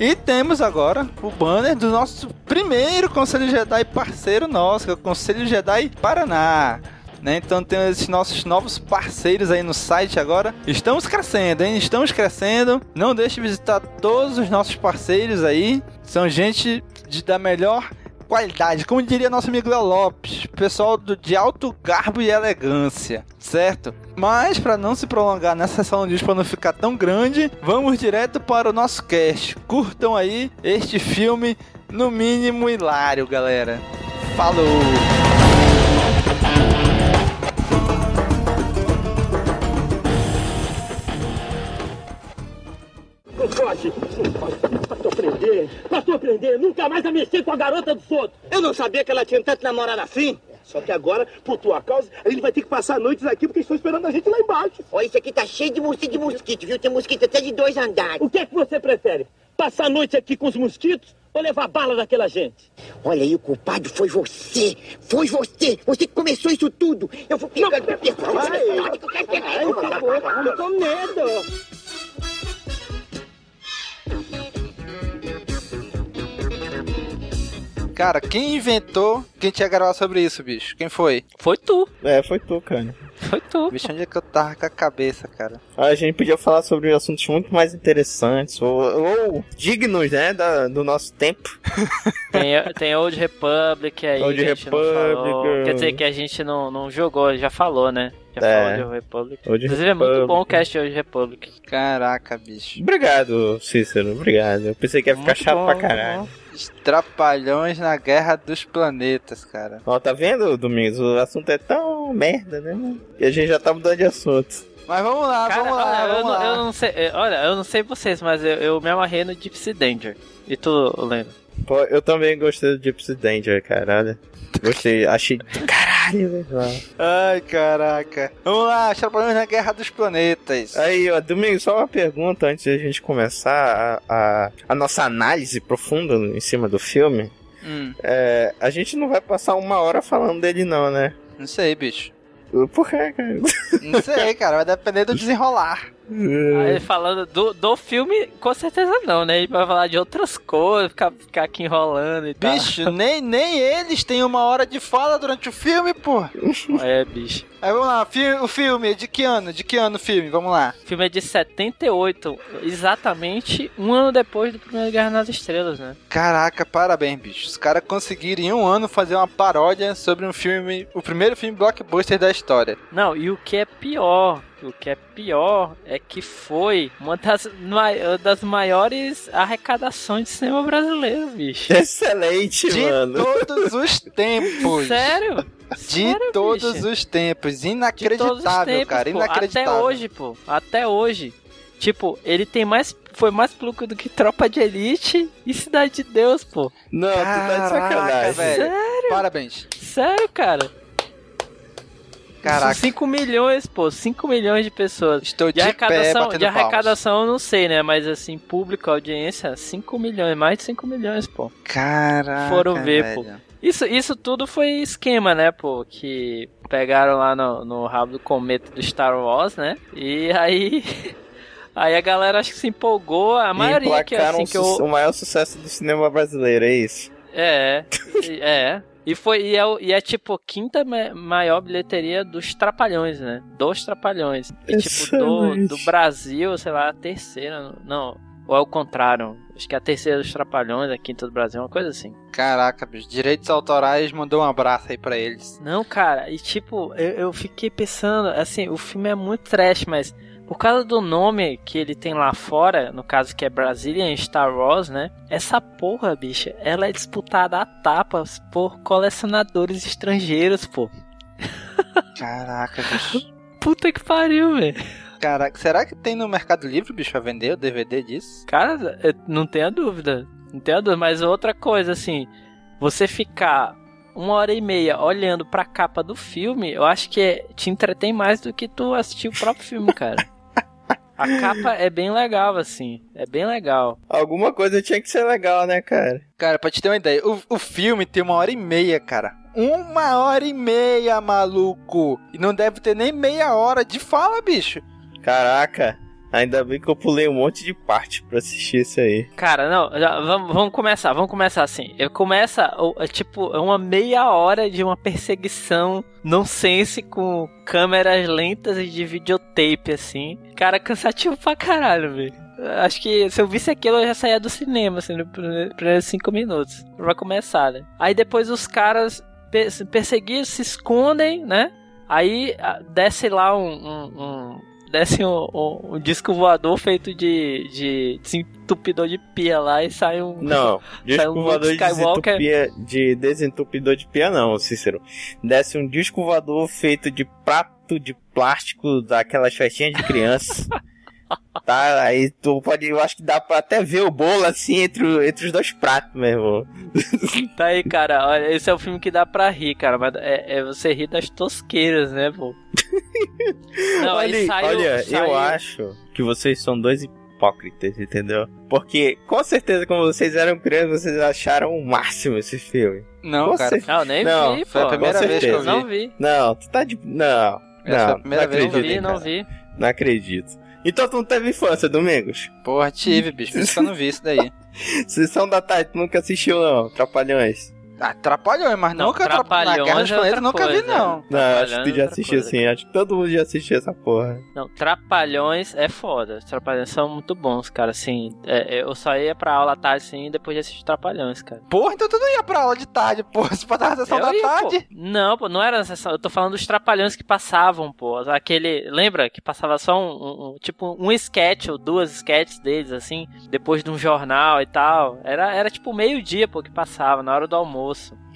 E temos agora o banner do nosso primeiro Conselho Jedi parceiro nosso, que é o Conselho Jedi Paraná. Né? Então temos esses nossos novos parceiros aí no site agora. Estamos crescendo, hein? Estamos crescendo. Não deixe de visitar todos os nossos parceiros aí. São gente de, da melhor qualidade, como diria nosso amigo Léo Lopes, pessoal do, de alto garbo e elegância, certo? Mas para não se prolongar nessa sessão de para não ficar tão grande, vamos direto para o nosso cast. Curtam aí este filme, no mínimo hilário, galera. Falou! Pastor prender, pastor prender, nunca mais a mexer com a garota dos outros. Eu não sabia que ela tinha tanto namorado assim. Só que agora, por tua causa, a gente vai ter que passar noites aqui porque estão esperando a gente lá embaixo. Olha, isso aqui tá cheio de mosquito, de mosquito, viu? Tem mosquito até de dois andares. O que é que você prefere? Passar a noite aqui com os mosquitos ou levar bala daquela gente? Olha aí, o culpado foi você. Foi você. Você que começou isso tudo. Eu vou pegar... Ai, ai, por favor, eu tô medo. Cara, quem inventou quem tinha gravar sobre isso, bicho? Quem foi? Foi tu. É, foi tu, cara. Foi tu. Bicho, onde é que eu tava com a cabeça, cara? A gente podia falar sobre assuntos muito mais interessantes ou, ou dignos, né, da, do nosso tempo. [LAUGHS] Tem, tem Old Republic aí. Old que a gente não Republic, falou. Quer dizer que a gente não, não jogou, já falou, né? Já É. falou de Old Republic. Old Inclusive é muito Republic. bom o cast de Old Republic. Caraca, bicho. Obrigado, Cícero, obrigado. Eu pensei que ia ficar Muito chato bom, pra caralho. bom. Trapalhões na Guerra dos Planetas, cara. Ó, tá vendo, Domingos? O assunto é tão merda, né, mano? E a gente já tá mudando de assunto. Mas vamos lá, Cara, vamos lá, olha, eu, vamos não, lá. eu não sei, é, olha, eu não sei vocês, mas eu, eu me amarrei no Gypsy Danger. E tu, Leno? Pô, eu também gostei do Gypsy Danger, cara. Olha. Gostei, achei [LAUGHS] caralho, velho. Ai, caraca. Vamos lá, Trapalhões na Guerra dos Planetas. Aí, ó, Domingo, só uma pergunta antes de a gente começar a, a, a nossa análise profunda em cima do filme. Hum, É, a gente não vai passar uma hora falando dele, não, né? não sei, bicho. Por quê, cara? Não sei, cara. Vai depender do [LAUGHS] desenrolar. Aí falando do, do filme, com certeza não, né? Gente vai falar de outras coisas, ficar, ficar aqui enrolando e Bicho, nem, nem eles têm uma hora de fala durante o filme, pô. tal. É, bicho. Aí vamos lá, o filme, de que ano? De que ano o filme? Vamos lá. O filme é de 78, exatamente um ano depois do Primeira Guerra nas Estrelas, né? Caraca, parabéns, bicho. Os caras conseguiram em um ano fazer uma paródia sobre um filme, o primeiro filme blockbuster da história. Não, e o que é pior, o que é pior é que foi uma das, mai- das maiores arrecadações de cinema brasileiro, bicho. Excelente, De mano. todos os tempos. Sério? De Sério, todos bicho? os tempos. De todos os Inacreditável, tempos, cara. pô. Inacreditável. Até hoje, pô. Até hoje. Tipo, ele tem mais. Foi mais lucro do que Tropa de Elite e Cidade de Deus, pô. Não, tu tá de Caraca, sacanagem. velho. Parabéns. Sério, cara. Caraca. 5 milhões, pô. 5 milhões de pessoas. Estou de, De pé arrecadação, batendo de palmas. arrecadação eu não sei, né? Mas assim, público, audiência, 5 milhões, mais de 5 milhões, pô. Caraca, Foram ver, velho. pô. Isso, isso tudo foi esquema, né, pô? Que pegaram lá no, no rabo do cometa do Star Wars, né? E aí. [LAUGHS] Aí a galera acho que se empolgou. A maioria que assim que o su- eu. o maior sucesso do cinema brasileiro, é isso? É, [LAUGHS] é. E foi e é, e é tipo quinta ma- maior bilheteria dos Trapalhões, né? Dos Trapalhões. E tipo do, do Brasil, sei lá, a terceira, não. Ou é o contrário? Acho que é a terceira dos Trapalhões, a quinta do Brasil, uma coisa assim. Caraca, bicho. Direitos autorais mandou um abraço aí pra eles. Não, cara, e tipo, eu, eu fiquei pensando, assim, o filme é muito trash, mas por causa do nome que ele tem lá fora, no caso que é Brazilian Star Wars, né? Essa porra, bicha, ela é disputada a tapas por colecionadores estrangeiros, pô. Caraca, [LAUGHS] bicho. Puta que pariu, velho. Caraca, será que tem no Mercado Livre, bicho, a vender o DVD disso? Cara, não tenha dúvida. Não tenha dúvida, mas outra coisa, assim, você ficar uma hora e meia olhando pra capa do filme, eu acho que é- te entretém mais do que tu assistir o próprio filme, cara. [LAUGHS] A capa é bem legal, assim. É bem legal. Alguma coisa tinha que ser legal, né, cara? Cara, pra te ter uma ideia, o, o filme tem uma hora e meia, cara. Uma hora e meia, maluco. E não deve ter nem meia hora de fala, bicho. Caraca, ainda bem que eu pulei um monte de parte pra assistir isso aí. Cara, não, já- vamos, vamos começar, vamos começar assim. Eu começa, é tipo, é uma meia hora de uma perseguição nonsense com câmeras lentas e de videotape, assim. Cara, cansativo pra caralho, velho. Acho que se eu visse aquilo, eu já saía do cinema, assim, nos primeiros cinco minutos. Pra começar, né? Aí depois os caras per- se perseguiam, se escondem, né? Aí ah, desce lá um. um- um- desce um, um- um disco voador feito de, de desentupidor de pia lá e sai um. Não, [LAUGHS] Sai um disco voador de, Skywalker. desentupia, de desentupidor de pia não, Cícero. Desce um disco voador feito de prato de plástico daquelas festinhas de criança. [LAUGHS] tá, aí tu pode, eu acho que dá pra até ver o bolo assim entre, entre os dois pratos, meu irmão. [LAUGHS] Tá aí, cara. Olha, esse é o filme que dá pra rir, cara. Mas é, é você rir das tosqueiras, né, pô? [LAUGHS] Não, olha, saiu- olha saiu- eu acho que vocês são dois hipócritas, entendeu? Porque com certeza quando vocês eram crianças, vocês acharam o máximo esse filme. Não, Com cara. certeza. Não, nem Não, vi, foi a pô. primeira vez que eu vi. Não vi. Não, tu tá de. Não. Essa é não, primeira não vez que eu acredito, vi, não vi. Não acredito. Então tu não teve infância, Domingos? Porra, tive, bicho. Por isso que eu não vi isso daí. [LAUGHS] Sessão da tarde, tu nunca assistiu não, Trapalhões. Atrapalhou, mas Não, nunca atrapalhou. Na Guerra dos Trapalhões é Planetas outra nunca vi, coisa. não. Não, acho que tu já é outra assistiu coisa, sim, acho que todo mundo já assistiu essa porra. Não, Trapalhões é foda. Os Trapalhões são muito bons, cara. Assim, é, eu só ia pra aula à tarde, assim, e depois de assistir Trapalhões, cara. Porra, então tu não ia pra aula de tarde, porra. Se botar na sessão Eu da ia, tarde. pô. Não, pô, não era na sessão. Eu tô falando dos trapalhões que passavam, pô. Aquele. Lembra que passava só um. um- um- tipo, um sketch ou duas sketches deles, assim, depois de um jornal e tal. Era, era tipo meio-dia, pô, que passava, na hora do almoço.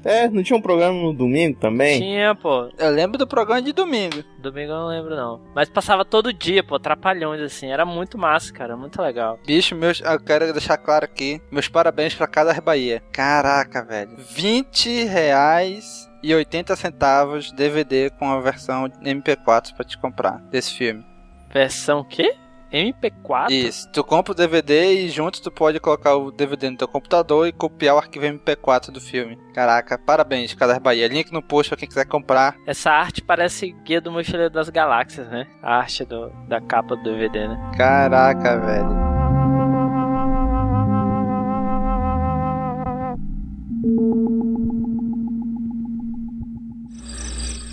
É, não tinha um programa no domingo também? Tinha, pô. Eu lembro do programa de domingo. Domingo eu não lembro, não. Mas passava todo dia, pô, trapalhões, assim. Era muito massa, cara. Muito legal. Bicho, meus, eu quero deixar claro aqui, meus parabéns pra Casa Bahia. Caraca, velho. 20 reais e 80 centavos DVD com a versão MP4 pra te comprar desse filme. Versão quê? MP4? Isso, tu compra o DVD e junto tu pode colocar o DVD no teu computador e copiar o arquivo MP4 do filme. Caraca, parabéns, Casas Bahia. Link no post pra quem quiser comprar. Essa arte parece Guia do Mochileiro das Galáxias, né? A arte do, da capa do DVD, né? Caraca, velho.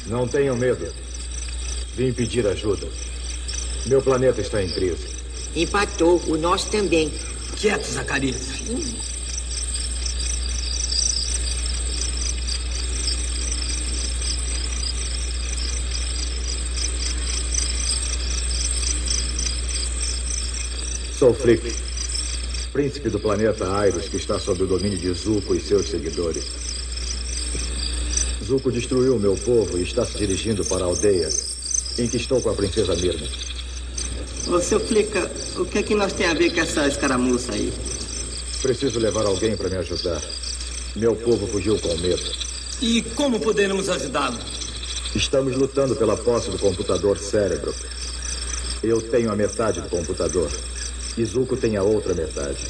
Não tenham medo. Vim pedir ajuda. Meu planeta está em crise. Empatou, o nosso também. Quieto, Zacarias. Sou Flick, príncipe do planeta Aires, que está sob o domínio de Zuko e seus seguidores. Zuko destruiu meu povo e está se dirigindo para a aldeia, em que estou com a princesa Mirna. Ô, seu Flica, o que é que nós tem a ver com essa escaramuça aí? Preciso levar alguém para me ajudar. Meu povo fugiu com medo. E como poderemos ajudá-lo? Estamos lutando pela posse do computador cérebro. Eu tenho a metade do computador. E Zuko tem a outra metade.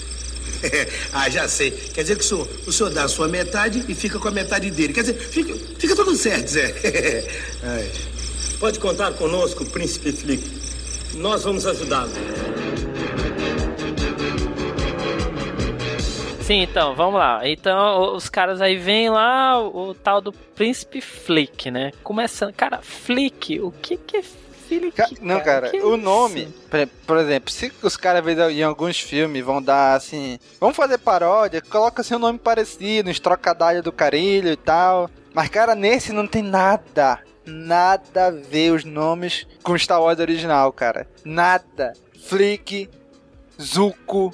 [LAUGHS] ah, já sei. Quer dizer que o senhor, o senhor dá a sua metade e fica com a metade dele. Quer dizer, fica, fica tudo certo, Zé. [LAUGHS] Ai. Pode contar conosco, príncipe Flick. Nós vamos ajudá-lo. Sim, então, vamos lá. Então, os caras aí vêm lá, o, o tal do Príncipe Flick, né? Começando. Cara, Flick, o que que é Flick, Não, cara, que o isso? nome, por- por exemplo, se os caras em alguns filmes vão dar assim, vamos fazer paródia, coloca assim um nome parecido, uns trocadilhos do carilho e tal. Mas, cara, nesse não tem nada, nada a ver os nomes com Star Wars original, cara. Nada. Flick, Zuko,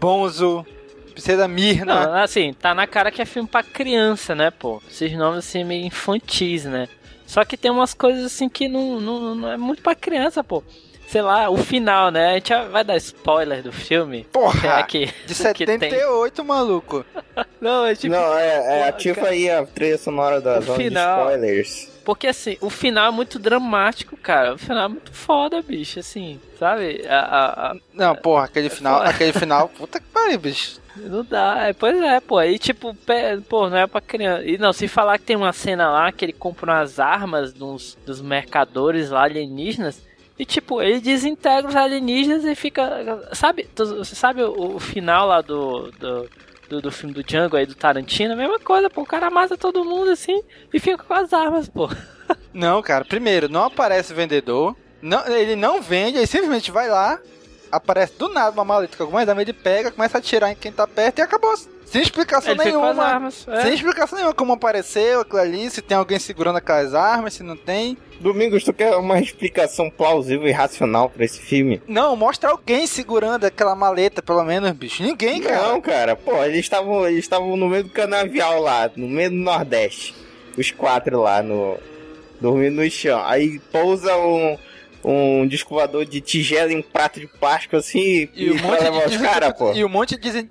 Bonzo, Princesa Mirna. Não, assim, tá na cara que é filme pra criança, né, pô? Esses nomes assim meio infantis, né? Só que tem umas coisas assim que não, não, não é muito pra criança, pô. Sei lá, o final, né? A gente vai dar spoiler do filme. Porra! É que, De [LAUGHS] que tem. 78, maluco. [LAUGHS] Não, é tipo. Não, é, é ativa aí a trilha sonora da O zona de final- spoilers. Porque assim, o final é muito dramático, cara. O final é muito foda, bicho, assim, sabe? A, a- a- Não, porra, aquele final, foda. aquele final, puta que pariu, bicho. Não dá, é, pois é, pô. Aí, tipo, pô, não é pra criança. E não, se falar que tem uma cena lá que ele compra umas armas dos, dos mercadores lá alienígenas. E, tipo, ele desintegra os alienígenas e fica. Sabe, você sabe o, o final lá do, do, do, do filme do Django aí, do Tarantino? Mesma coisa, pô. O cara mata todo mundo assim e fica com as armas, pô. [LAUGHS] Não, cara, primeiro, não aparece vendedor. Não, ele não vende, ele simplesmente vai lá, aparece do nada uma maleta com algumas armas, ele pega, começa a atirar em quem tá perto e acabou. Sem explicação Ele nenhuma. armas. é. Sem explicação nenhuma como apareceu aquilo ali, se tem alguém segurando aquelas armas, se não tem. Domingos, tu quer uma explicação plausível e racional pra esse filme? Não, mostra alguém segurando aquela maleta, pelo menos, bicho. Ninguém, cara. Não, cara, pô, eles estavam eles estavam no meio do canavial lá, no meio do Nordeste. Os quatro lá no. dormindo no chão. Aí pousa um. Um disco de tigela em um prato de plástico assim E um pra monte levar os caras, pô. e um monte de, desen-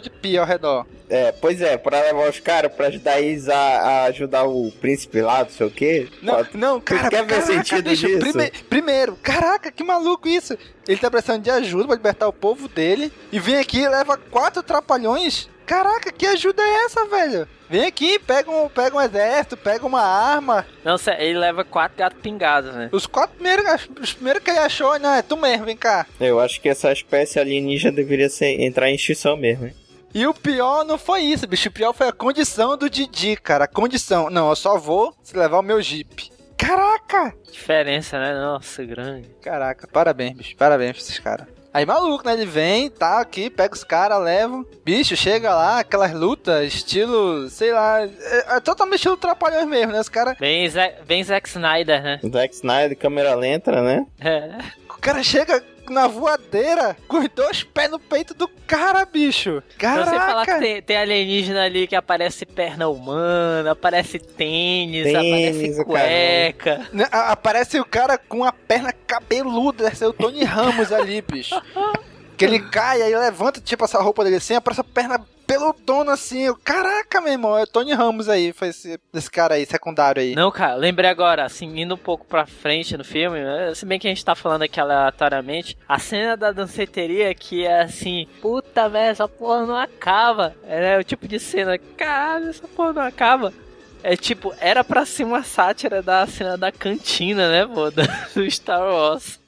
de pia ao redor. É, pois é, pra levar os caras, pra ajudar eles a, a ajudar o príncipe lá, não sei o quê. Não, Pô, não, cara, quer ver caraca, sentido bicho, disso? prime- primeiro, caraca, que maluco isso. Ele tá precisando de ajuda pra libertar o povo dele e vem aqui e leva quatro trapalhões. Caraca, que ajuda é essa, velho? Vem aqui, pega um, pega um exército, pega uma arma. Não, ele leva quatro gatos pingados, né? Os quatro primeiros, os primeiros que ele achou, não, é tu mesmo, vem cá. Eu acho que essa espécie alienígena deveria ser, entrar em extinção mesmo, hein? E o pior não foi isso, bicho. O pior foi a condição do Didi, cara. A condição. Não, eu só vou se levar o meu Jeep. Caraca! Diferença, né? Nossa, grande. Caraca, parabéns, bicho. Parabéns pra esses caras. Aí maluco, né? Ele vem, tá aqui, pega os caras, leva. Bicho, chega lá, aquelas lutas, estilo, sei lá. É, é totalmente estilo trapalhões mesmo, né? Os caras. Bem, Zack- bem Zack Snyder, né? Zack Snyder, câmera lenta, né? É. O cara chega na voadeira com os dois pés no peito do cara, bicho. Então você falar que Caraca! tem, tem alienígena ali que aparece perna humana, aparece tênis, Tênis, aparece cueca. Né, Aparece o cara com a perna cabeluda, deve ser o Tony Ramos ali, bicho. [LAUGHS] Que ele cai, aí levanta, tipo, essa roupa dele assim, aparece a perna peludona assim. Eu, Caraca, meu irmão, é o Tony Ramos aí, foi esse, esse cara aí, secundário aí. Não, cara, lembrei agora, assim, indo um pouco pra frente no filme, né, se bem que a gente tá falando aqui aleatoriamente, a cena da danceteria que é assim, puta velho, essa porra não acaba. É o tipo de cena, caralho, essa porra não acaba. É tipo, era pra ser uma sátira da cena da cantina, né, pô, [LAUGHS] do Star Wars.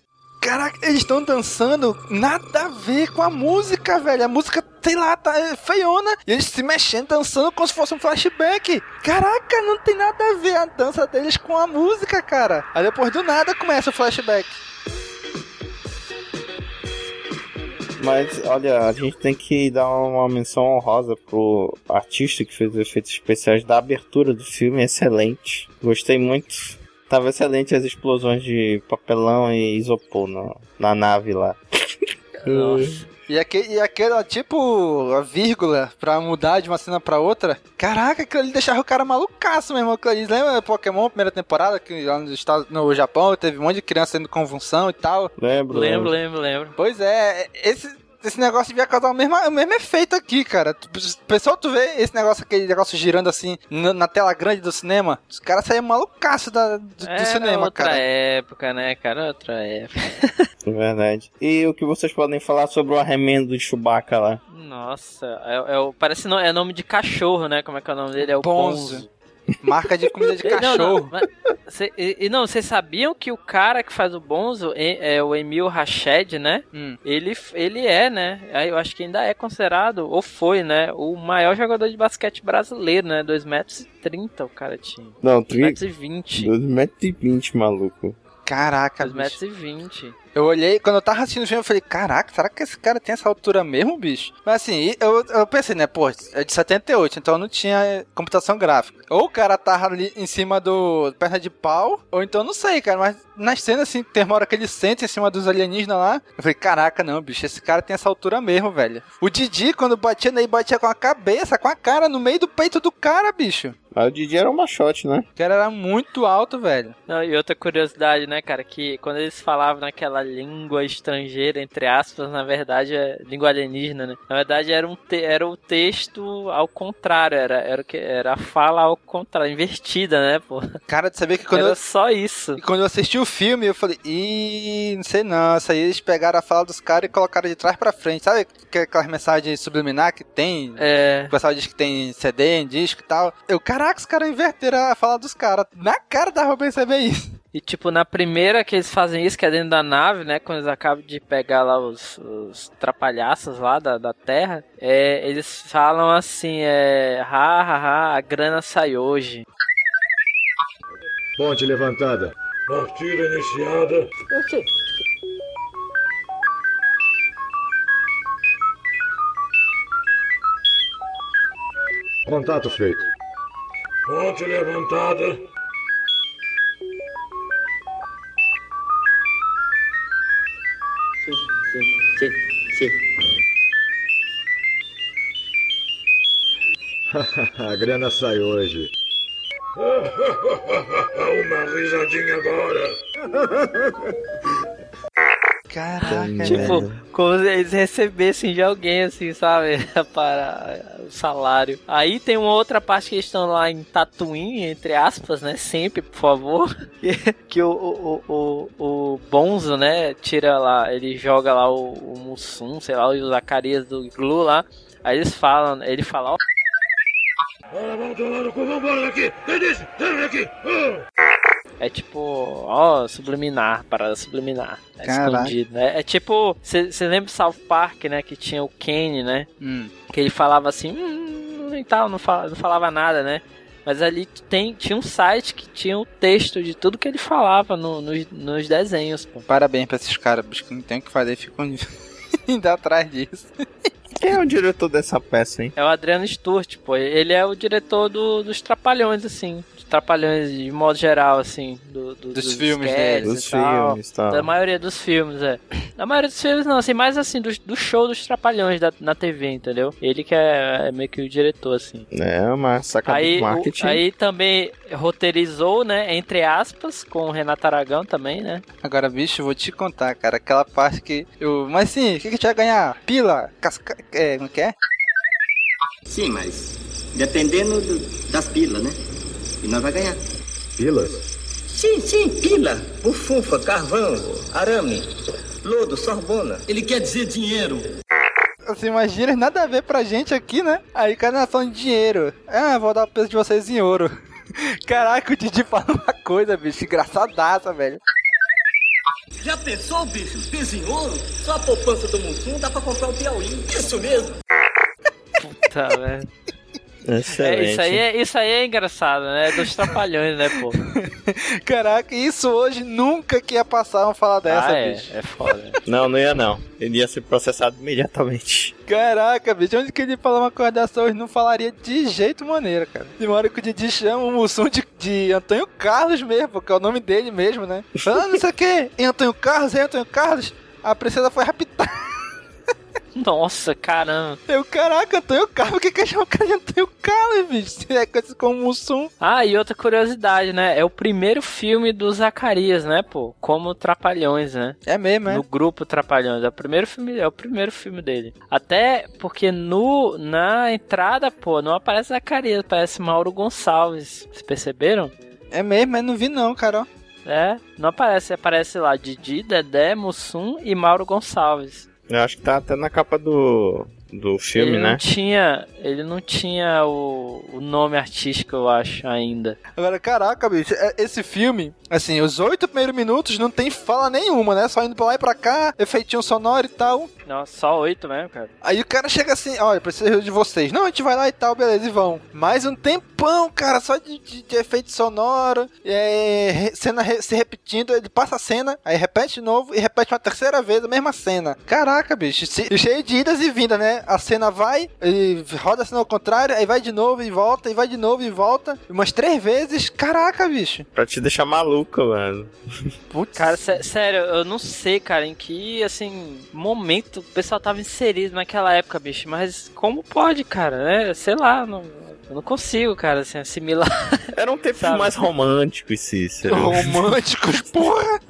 Caraca, eles estão dançando nada a ver com a música, velho. A música, sei lá, tá é, feiona. E eles se mexendo, dançando como se fosse um flashback. Caraca, não tem nada a ver a dança deles com a música, cara. Aí depois do nada começa o flashback. Mas, olha, a gente tem que dar uma menção honrosa pro artista que fez os efeitos especiais da abertura do filme, excelente. Gostei muito. Tava excelente as explosões de papelão e isopor na, na nave lá. [LAUGHS] Nossa. E, aque, e aquela, tipo, a vírgula pra mudar de uma cena pra outra. Caraca, aquilo ali deixava o cara malucaço mesmo. Aquilo ali, lembra Pokémon, primeira temporada, que lá nos Estados, no Japão teve um monte de criança tendo convulsão e tal. Lembro, Lembro, lembro, lembro. Pois é, esse, esse negócio devia causar o mesmo, o mesmo efeito aqui, cara. Pessoal, tu vê esse negócio, aquele negócio girando assim na, na tela grande do cinema? Os caras saíram malucaço da, do, do Era cinema, outra cara. época, né, cara? Outra época. [LAUGHS] É verdade. E o que vocês podem falar sobre o arremendo do Chewbacca lá? Nossa, é, é o- parece no, é nome de cachorro, né? Como é que é o nome dele? É o Bonzo. Bonzo. Marca de comida de [LAUGHS] Não, cachorro. e, e não, vocês sabiam que o cara que faz o Bonzo é, é o Emil Rached, né? Hum. Ele, ele é, né? Aí Eu acho que ainda é considerado, ou foi, né? O maior jogador de basquete brasileiro, né? 2,30 metros o cara tinha. Não, 2,20 metros. 2,20m, maluco. Caraca, 2 metros e 20. Eu olhei, quando eu tava assistindo o filme, eu falei, caraca, será que esse cara tem essa altura mesmo, bicho? Mas assim, eu, eu pensei, né, pô, é de 78, então não tinha computação gráfica. Ou o cara tava ali em cima do perna de pau, ou então não sei, cara, mas nas cenas, assim, tem uma hora que ele sente em cima dos alienígenas lá, eu falei, caraca, não, bicho, esse cara tem essa altura mesmo, velho. O Didi, quando batia nele, batia com a cabeça, com a cara, no meio do peito do cara, bicho. Mas o Didi era um machote, né? O cara era muito alto, velho. Não, e outra curiosidade, né, cara, que quando eles falavam naquela língua estrangeira, entre aspas, na verdade é língua alienígena, né? Na verdade era, um te era o texto ao contrário, era, era, que, era a fala ao contrário, invertida, né, pô? Cara, de saber que quando era eu, só isso. e quando eu assisti o filme, eu falei, ih, não sei não, isso aí eles pegaram a fala dos caras e colocaram de trás pra frente. Sabe que- aquelas mensagens subliminar que tem? É. O pessoal diz que tem CD, em disco e tal. Eu, caraca, os caras inverteram a fala dos caras. Na cara dava pra perceber isso. E tipo, na primeira que eles fazem isso, que é dentro da nave, né? Quando eles acabam de pegar lá os, os trapalhaços lá da, da Terra, é, eles falam assim, é. Ha, ha, ha, a grana sai hoje. Ponte levantada. Partida iniciada. Contato feito. Ponte levantada. [LAUGHS] Sim, sim, sim. a grana sai hoje. [LAUGHS] Uma risadinha agora. [LAUGHS] Caraca, Tipo, como se eles recebessem de alguém, assim, sabe? [LAUGHS] Para o salário. Aí tem uma outra parte que eles estão lá em Tatooine, entre aspas, né? Sempre, por favor. [LAUGHS] Que, que o, o, o, o Bonzo, né? Tira lá, ele joga lá o, o Mussum, sei lá, os Zacarias do Glu lá. Aí eles falam, ele fala, ó. Vamos vambora daqui. Sai daqui. É tipo, ó, subliminar, parada subliminar. É Caraca. escondido, né? É tipo, você lembra do South Park, né? Que tinha o Kenny, né? Hum. Que ele falava assim, hum, e tal, não, fala, não falava nada, né? Mas ali tem, tinha um site que tinha o texto de tudo que ele falava no- nos, nos desenhos, pô. Parabéns pra esses caras, que não tem o que fazer, ficam [LAUGHS] indo atrás disso. Quem é o diretor dessa peça, hein? É o Adriano Sturt, pô. Ele é o diretor do- dos Trapalhões, assim. Dos Trapalhões de modo geral, assim. do- do- Dos filmes sketches dele. e Dos tal. filmes tal. Da maioria dos filmes, é. Da maioria dos filmes, não, assim, mais assim, do, do show dos Trapalhões da, na TV, entendeu? Ele que é, é meio que o diretor, assim. É uma sacada Aí, de o- marketing. aí também roteirizou, né, entre aspas, com o Renato Aragão também, né? Agora, bicho, vou te contar, cara, aquela parte que eu... Mas sim, o que, que a gente vai ganhar? Pila? Casca... É, como é que é? Sim, mas dependendo do- das pilas, né? E nós vai ganhar. Pilas? Sim, sim, pila. Bufunfa, carvão, arame, lodo, sorbona. Ele quer dizer dinheiro. Você imagina, nada a ver pra gente aqui, né? Aí o cara falando de dinheiro. Ah, vou dar o peso de vocês em ouro. [LAUGHS] Caraca, o Didi fala uma coisa, bicho, engraçadaça, velho. Já pensou, bicho? Peso em ouro? Só a poupança do Mussum dá pra comprar um Piauí. Isso mesmo. Puta, [LAUGHS] velho. É, Excelente. isso, aí é, isso aí é engraçado, né? É dos trapalhões, né, pô? [LAUGHS] Caraca, isso hoje nunca que ia passar uma fala dessa, ah, é, bicho. é foda. [LAUGHS] Não, não ia não. Ele ia ser processado imediatamente. Caraca, bicho, onde que ele fala uma coisa dessa hoje não falaria de jeito maneiro, cara. De uma hora que o Didi chama o Mussum de, de Antônio Carlos mesmo, porque é o nome dele mesmo, né? Ah, não sei o que, em Antônio Carlos, Antônio Carlos, a princesa foi raptada. Nossa, caramba. Eu, caraca, Antônio Carlos, por que que chama o cara de Antônio Carlos, bicho? [LAUGHS] É conhecido como Mussum. Ah, e outra curiosidade, né? É o primeiro filme do Zacarias, né, pô? Como Trapalhões, né? É mesmo, é? No grupo Trapalhões. É o primeiro filme, é o primeiro filme dele. Até porque no na entrada, pô, não aparece Zacarias, aparece Mauro Gonçalves. Vocês perceberam? É mesmo, mas não vi não, cara. É, não aparece, aparece lá Didi, Dedé, Mussum e Mauro Gonçalves. Eu acho que tá até na capa do, do filme, ele né? não tinha, ele não tinha o, o nome artístico, eu acho, ainda. Agora, caraca, bicho, é- esse filme, assim, os oito primeiros minutos não tem fala nenhuma, né? Só indo pra lá e pra cá, efeitinho sonoro e tal. Nossa, só oito mesmo, cara. Aí o cara chega assim, olha, preciso de vocês. Não, a gente vai lá e tal, beleza, e vão. Mais um tempão, cara, só de, de- de efeito sonoro, é, cena re- se repetindo, ele passa a cena, aí repete de novo e repete uma terceira vez a mesma cena. Caraca, bicho, se- cheio de idas e vindas, né? A cena vai, ele roda a cena ao contrário, aí vai de novo e volta, e vai de novo e volta, umas três vezes. Caraca, bicho. Pra te deixar maluco, mano. Putz. Cara, sé- sério, eu não sei, cara, em que, assim, momento o pessoal tava inserido naquela época, bicho. Mas como pode, cara, né? Sei lá, não, eu não consigo, cara, assim, assimilar. [LAUGHS] Era um tempo Sabe? mais romântico, Cícero. Românticos, [LAUGHS] porra.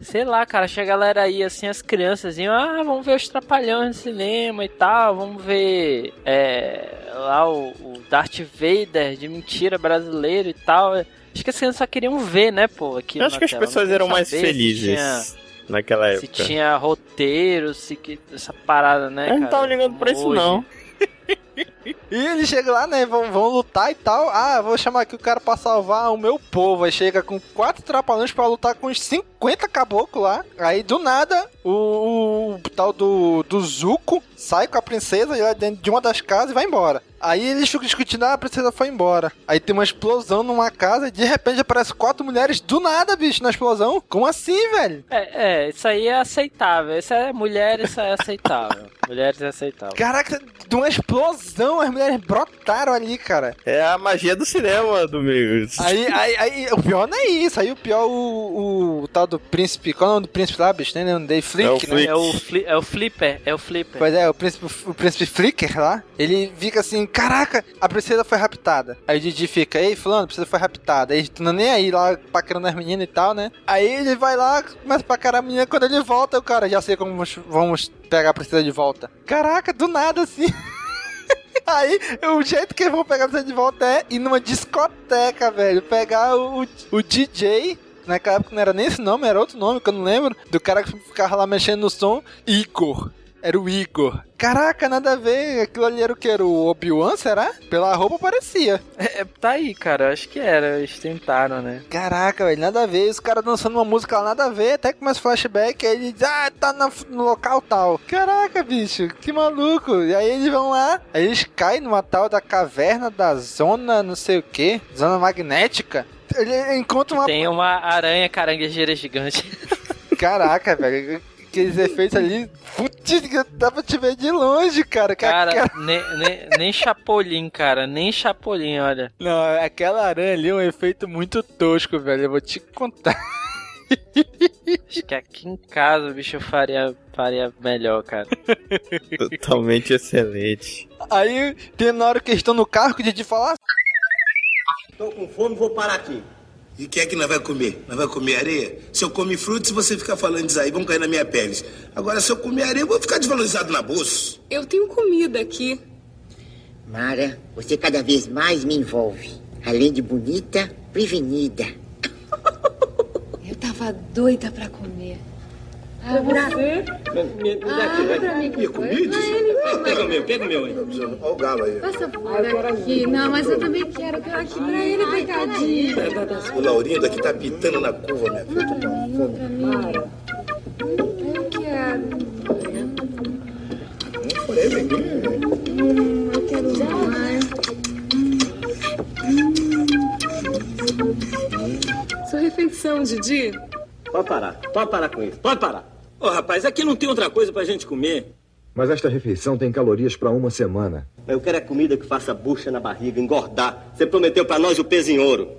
Sei lá, cara, chega a galera aí, assim, as crianças iam, ah, vamos ver os Trapalhões no cinema e tal, vamos ver é, lá o, o Darth Vader de mentira brasileiro e tal. Acho que as crianças só queriam ver, né, pô, aquilo Eu acho que as tela, pessoas eram mais se felizes tinha- naquela Se época. tinha roteiro, se que essa parada, né? Eu não cara? tava ligando pra isso, Hoje. não. [LAUGHS] E ele chega lá, né? Vão, vão lutar e tal. Ah, vou chamar aqui o cara pra salvar o meu povo. Aí chega com quatro trapalhões pra lutar com uns 50 caboclos lá. Aí do nada, o, o tal do, do Zuko sai com a princesa e lá dentro de uma das casas e vai embora. Aí eles ficam discutindo, ah, a princesa foi embora. Aí tem uma explosão numa casa e de repente aparecem quatro mulheres do nada, bicho, na explosão. Como assim, velho? É, é, isso aí é aceitável. Isso é mulher, isso é aceitável. [LAUGHS] Mulheres é aceitável. Caraca, de uma explosão, as mulheres brotaram ali, cara. É a magia do cinema, Domingos. Aí, aí, aí, o pior não é isso. Aí o pior, o, o, tal do príncipe. Qual é o nome do príncipe lá, bicho? Lembro dele. Flick, É o né? Flick. É o, fli é o Flipper, é o Flipper. Pois é, o príncipe, o príncipe Flicker lá, ele fica assim, caraca, a princesa foi raptada. Aí o Didi fica, ei, fulano, a princesa foi raptada. Aí tu não é nem aí lá paquerando as meninas e tal, né? Aí ele vai lá, começa a paquerar a menina, quando ele volta, o cara, já sei como vamos pegar a princesa de volta. Caraca, do nada assim. [LAUGHS] Aí, o jeito que eles vão pegar princesa de volta é ir numa discoteca, velho. Pegar o, o DJ Naquela época não era nem esse nome, era outro nome que eu não lembro. Do cara que ficava lá mexendo no som. Igor. Era o Igor. Caraca, nada a ver. Aquilo ali era o que? Era o Obi-Wan, será? Pela roupa parecia. É, tá aí, cara. Acho que era. Eles tentaram, né? Caraca, velho, nada a ver. Os caras dançando uma música lá, nada a ver. Até que começa flashback. Aí ele diz, ah, tá na- no local tal. Caraca, bicho, que maluco. E aí eles vão lá. Aí eles caem numa tal da caverna da zona, não sei o que. Zona magnética. Ele encontra uma. Tem uma aranha caranguejeira gigante. Caraca, velho. Aqueles efeitos ali. Putz, dá pra te ver de longe, cara. Cara, [LAUGHS] nem, nem, nem Chapolin, cara. Nem Chapolin, olha. Não, aquela aranha ali é um efeito muito tosco, velho. Eu vou te contar. [LAUGHS] Acho que aqui em casa o bicho faria, faria melhor, cara. Totalmente excelente. Aí tem na hora que eles estão no carro que o Didi fala. Tô com fome, vou parar aqui. E o que é que nós vai comer? Nós vai comer areia? Se eu comer frutos, você ficar falando disso aí, vão cair na minha pele. Agora, se eu comer areia, eu vou ficar desvalorizado na bolsa. Eu tenho comida aqui. Mara, você cada vez mais me envolve. Além de bonita, prevenida. [LAUGHS] Eu tava doida pra comer. Você? Me, Ah. E? Ah, Ah, Pega o meu, pega o meu aí. Olha o galo aí. Passa por aqui. Não, mas eu também quero. Eu quero aqui pra ele, coitadinho. O Laurinho daqui tá pitando na curva, minha filha. Tô com. Pra mim. Eu quero. Hum, eu quero mais. Sua refeição, Didi. Pode parar, pode parar com isso, pode parar. Ô rapaz, aqui não tem outra coisa pra gente comer. Mas esta refeição tem calorias para uma semana. Eu quero é comida que faça bucha na barriga, engordar. Você prometeu pra nós o peso em ouro.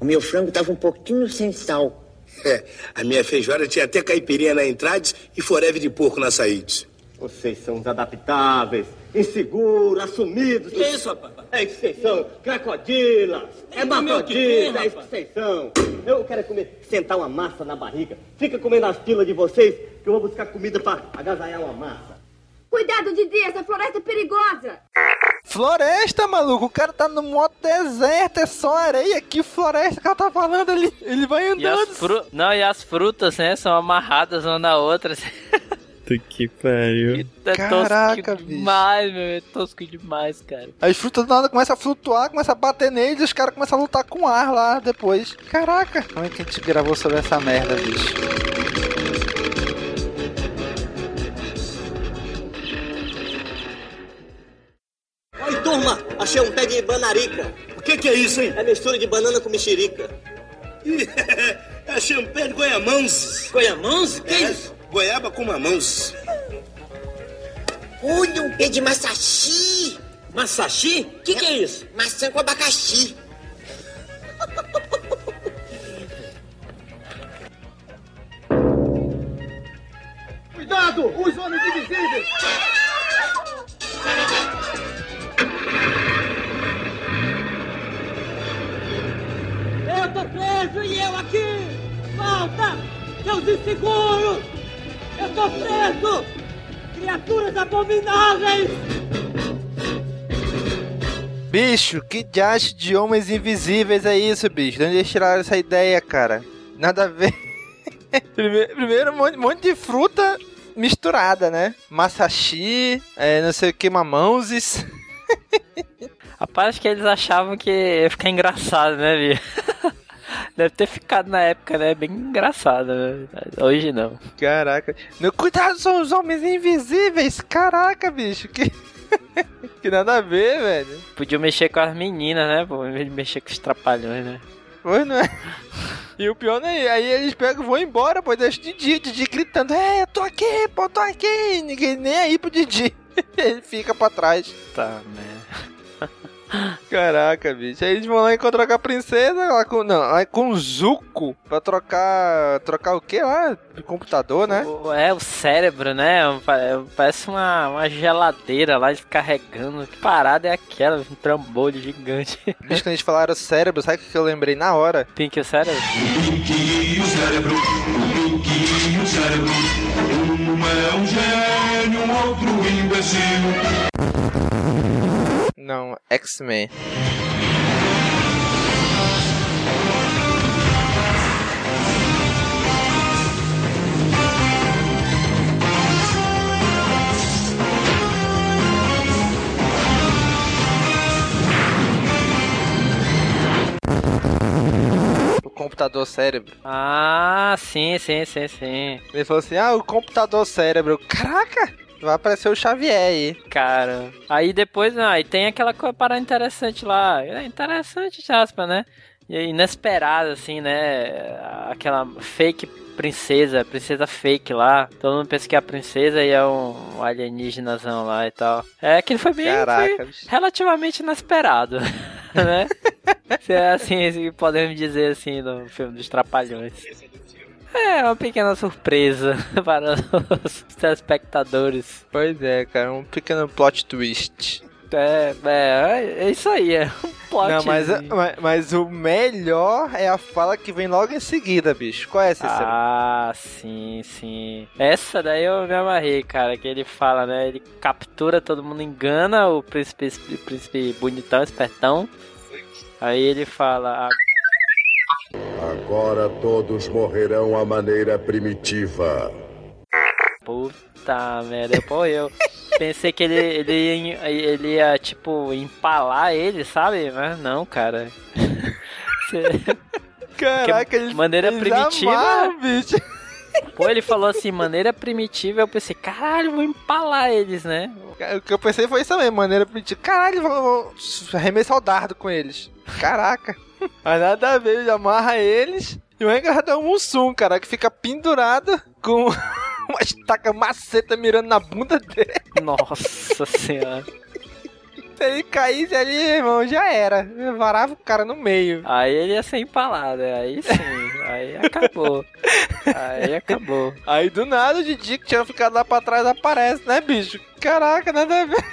O meu frango tava um pouquinho sem sal. É, a minha feijoada tinha até caipirinha na entrada e foreve de porco na saída. Vocês são os adaptáveis, inseguros, assumidos. Que isso, rapaz? É que vocês são crocodilas, é macrodilas, é isso que vocês são. Eu quero é comer, sentar uma massa na barriga. Fica comendo as pilas de vocês, que eu vou buscar comida pra agasalhar uma massa. Cuidado, Didi. Essa floresta é perigosa. Floresta, maluco. O cara tá no modo deserto, é só areia. Que floresta que ela tá falando ali? Ele vai E andando. as fru... Não, e as frutas, né, são amarradas uma na outra. [LAUGHS] Puta que pariu. É Caraca, tosco demais, meu. É tosco demais, cara. As frutas do nada começam a flutuar, começam a bater neles e os caras começam a lutar com ar lá depois. Caraca, como é que a gente gravou sobre essa merda, bicho? Oi, turma, achei um pé de banarica. O que, que é isso, hein? É mistura de banana com mexerica. [LAUGHS] é champanhe de goiamãos. Goiamãos? Que é, isso? Goiaba com mamãos. Olha, um pé de maçaxi. Maçaxi? O que, que é isso? Maçã com abacaxi. Cuidado! Os homens invisíveis! Eu tô preso e eu aqui! Volta! Seus inseguros! Eu tô preso! Criaturas abomináveis! Bicho, que diacho de homens invisíveis é isso, bicho? De onde eles tiraram essa ideia, cara? Nada a ver. [LAUGHS] primeiro, primeiro um monte, um monte de fruta misturada, né? Masashi, é, não sei o que, mamãozes. [LAUGHS] Rapaz, que eles achavam que ia ficar engraçado, né, Bia? [LAUGHS] Deve ter ficado na época, né? Bem engraçado, né? Hoje não. Caraca. Não, cuidado, são os homens invisíveis. Caraca, bicho. Que, [LAUGHS] que nada a ver, velho. Podia mexer com as meninas, né? Pô, em vez de mexer com os trapalhões, né? Pois não é? [LAUGHS] E o pior não é, aí eles pegam e vão embora, pô, deixa o Didi, Didi gritando, é, eu tô aqui, pô, tô aqui, ninguém nem aí pro Didi. [LAUGHS] Ele fica pra trás. Tá, né? Caraca, bicho. Aí eles vão lá encontrar com a princesa, lá com, não, lá com o Zuko, pra trocar, trocar o que lá? De computador, né? O- É, o cérebro, né? Pa- Parece uma, uma geladeira lá de carregando. Que parada é aquela? Um trambolho gigante. [LAUGHS] Bicho, quando eles falaram cérebro, sabe o que eu lembrei na hora? Pink, o cérebro? E o cérebro, o e o cérebro. Um é um gênio, o outro imbecil. Não, X-Men. O computador cérebro. Ah, sim, sim, sim, sim. Ele falou assim: ah, o computador cérebro. Caraca! Vai aparecer o Xavier aí. Cara. Aí depois, não, aí tem aquela coisa parada interessante lá. É interessante, aspas, né? E inesperada, assim, né? Aquela fake princesa, princesa fake lá. Todo mundo pensa que é a princesa e é um alienígenazão lá e tal. É, aquilo foi bem Caraca, foi relativamente inesperado, [LAUGHS] né? [LAUGHS] Se é assim, assim, podemos dizer assim, no filme dos Trapalhões. É, uma pequena surpresa [LAUGHS] para os telespectadores. Pois é, cara, um pequeno plot twist. É, é, é isso aí, é um plot. Não, mas, mas, mas o melhor é a fala que vem logo em seguida, bicho. Qual é essa? Ah, sim, sim. Essa daí eu me amarrei, cara. Que ele fala, né? Ele captura, todo mundo engana o príncipe, o príncipe bonitão, espertão. Aí ele fala. "Ah, Agora todos morrerão à maneira primitiva. Puta merda, pô, eu pensei que ele, ele, ia, ele ia, tipo, empalar ele, sabe? Mas não, cara. Caraca, Porque eles, maneira primitiva. amarram, bicho. Pô, ele falou assim, maneira primitiva, eu pensei, caralho, vou empalar eles, né? O que eu pensei foi isso também, maneira primitiva. Caralho, vão, vão arremessar o dardo com eles. Caraca. Mas nada a ver, ele amarra eles. E o engraçado é o Mussum, cara, que fica pendurado com [LAUGHS] uma estaca maceta mirando na bunda dele. Nossa senhora. Se ele caísse ali, irmão, já era. Varava o cara no meio. Aí ele ia ser empalado, aí sim, aí acabou. Aí acabou. Aí do nada o Didi que tinha ficado lá pra trás aparece, né, bicho? Caraca, nada a ver.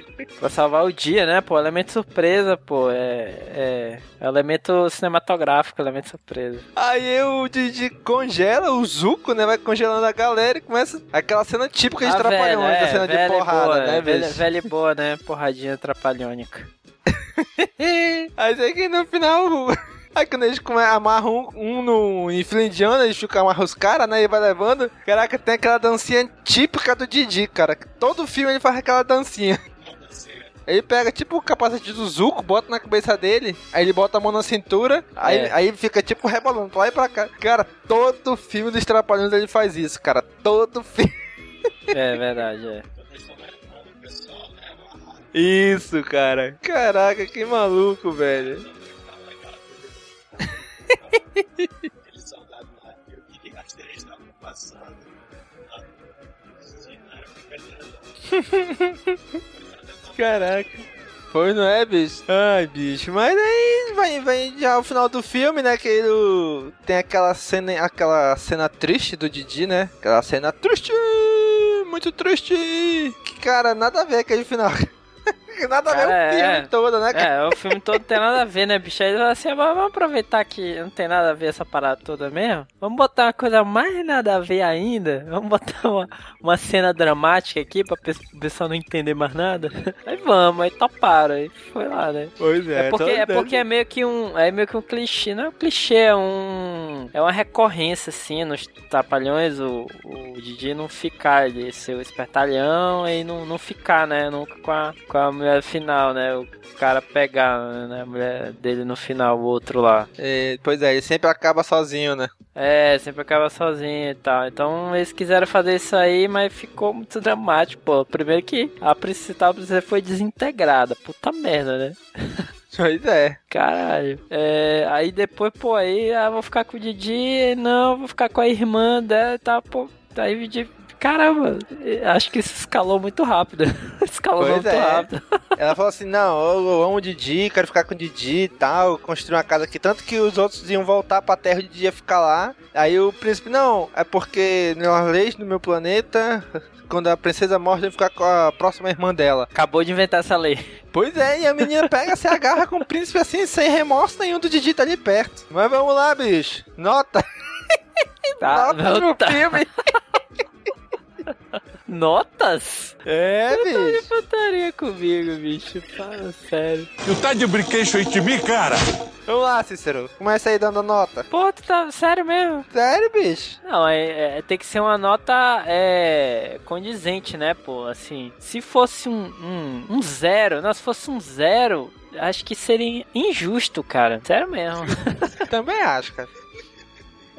[LAUGHS] pra salvar o dia, né, pô? Elemento surpresa, pô. É, é elemento cinematográfico, elemento surpresa. Aí o Didi congela o Zuko, né? Vai congelando a galera e começa aquela cena típica de Ah, trapalhões, velho, a cena de porrada, boa, né, velha, velha e boa, né? Porradinha trapalhônica. [LAUGHS] Aí sei que no final. [LAUGHS] Aí quando eles amarram um, um no indiana, eles ficam amarram os caras, né? E vai levando. Caraca, tem aquela dancinha típica do Didi, cara. Todo filme ele faz aquela dancinha. Ele pega tipo o capacete do Zuko, bota na cabeça dele, aí ele bota a mão na cintura, aí, É. aí fica tipo rebolando pra lá e pra cá. Cara, todo filme dos Trapalhões ele faz isso, cara. Todo filme. É verdade, é. Isso, cara. Caraca, que maluco, velho. [LAUGHS] Caraca. Foi, não é, bicho? Ai, bicho. Mas aí vai, vai já o final do filme, né? Que ele tem aquela cena, aquela cena triste do Didi, né? Aquela cena triste, muito triste. Que, cara, nada a ver aquele final. [LAUGHS] nada a ver Cara, o filme é. todo, né, cara? É, o filme todo tem nada a ver, né, bicho? Aí assim, "Ah, vamos aproveitar que não tem nada a ver essa parada toda mesmo. Vamos botar uma coisa mais nada a ver ainda. Vamos botar uma, uma cena dramática aqui pra pessoal não entender mais nada. [LAUGHS] Aí vamos, aí toparam, aí foi lá, né? Pois É porque, é porque é meio que um. É meio que um clichê. Não é um clichê, é um. É uma recorrência, assim, nos Trapalhões, o, o Didi não ficar, ele ser o espertalhão e não, não ficar, né? Nunca com a, com a mulher final, né? O cara pegar, né? A mulher dele no final, o outro lá. É, pois é, ele sempre acaba sozinho, né? É, sempre acaba sozinho e tal. Então eles quiseram fazer isso aí, mas ficou muito dramático, pô. Primeiro que a principal princesa foi desintegrada. Puta merda, né? [LAUGHS] Pois é. Caralho. É, aí depois, pô, aí ah, vou ficar com o Didi, não, vou ficar com a irmã dela e tal, pô. Aí o Didi. Caramba, acho que isso escalou muito rápido. [LAUGHS] escalou Pois muito é. rápido. [LAUGHS] Ela falou assim: não, eu, amo o Didi, quero ficar com o Didi e tal, construir uma casa aqui. Tanto que os outros iam voltar pra terra e o Didi ia ficar lá. Aí o príncipe, não, é porque nas leis do meu planeta, quando a princesa morre, que ficar com a próxima irmã dela. Acabou de inventar essa lei. Pois é, e a menina pega, se agarra com o príncipe assim, sem remorso nenhum do Didi tá ali perto. Mas vamos lá, bicho. Nota. Tá, [LAUGHS] Nota no tá. filme. [LAUGHS] Notas? É, Você tá de bicho. putaria comigo, bicho. Fala sério. Tu tá de brinquedo aí de mim, cara? Vamos lá, Cícero. Começa aí dando nota. Pô, tu tá sério mesmo? Sério, bicho? Não, é, é- tem que ser uma nota é, condizente, né, pô? Assim, se fosse um, um, um zero, não, se fosse um zero, acho que seria injusto, cara. Sério mesmo. [LAUGHS] Também acho, cara.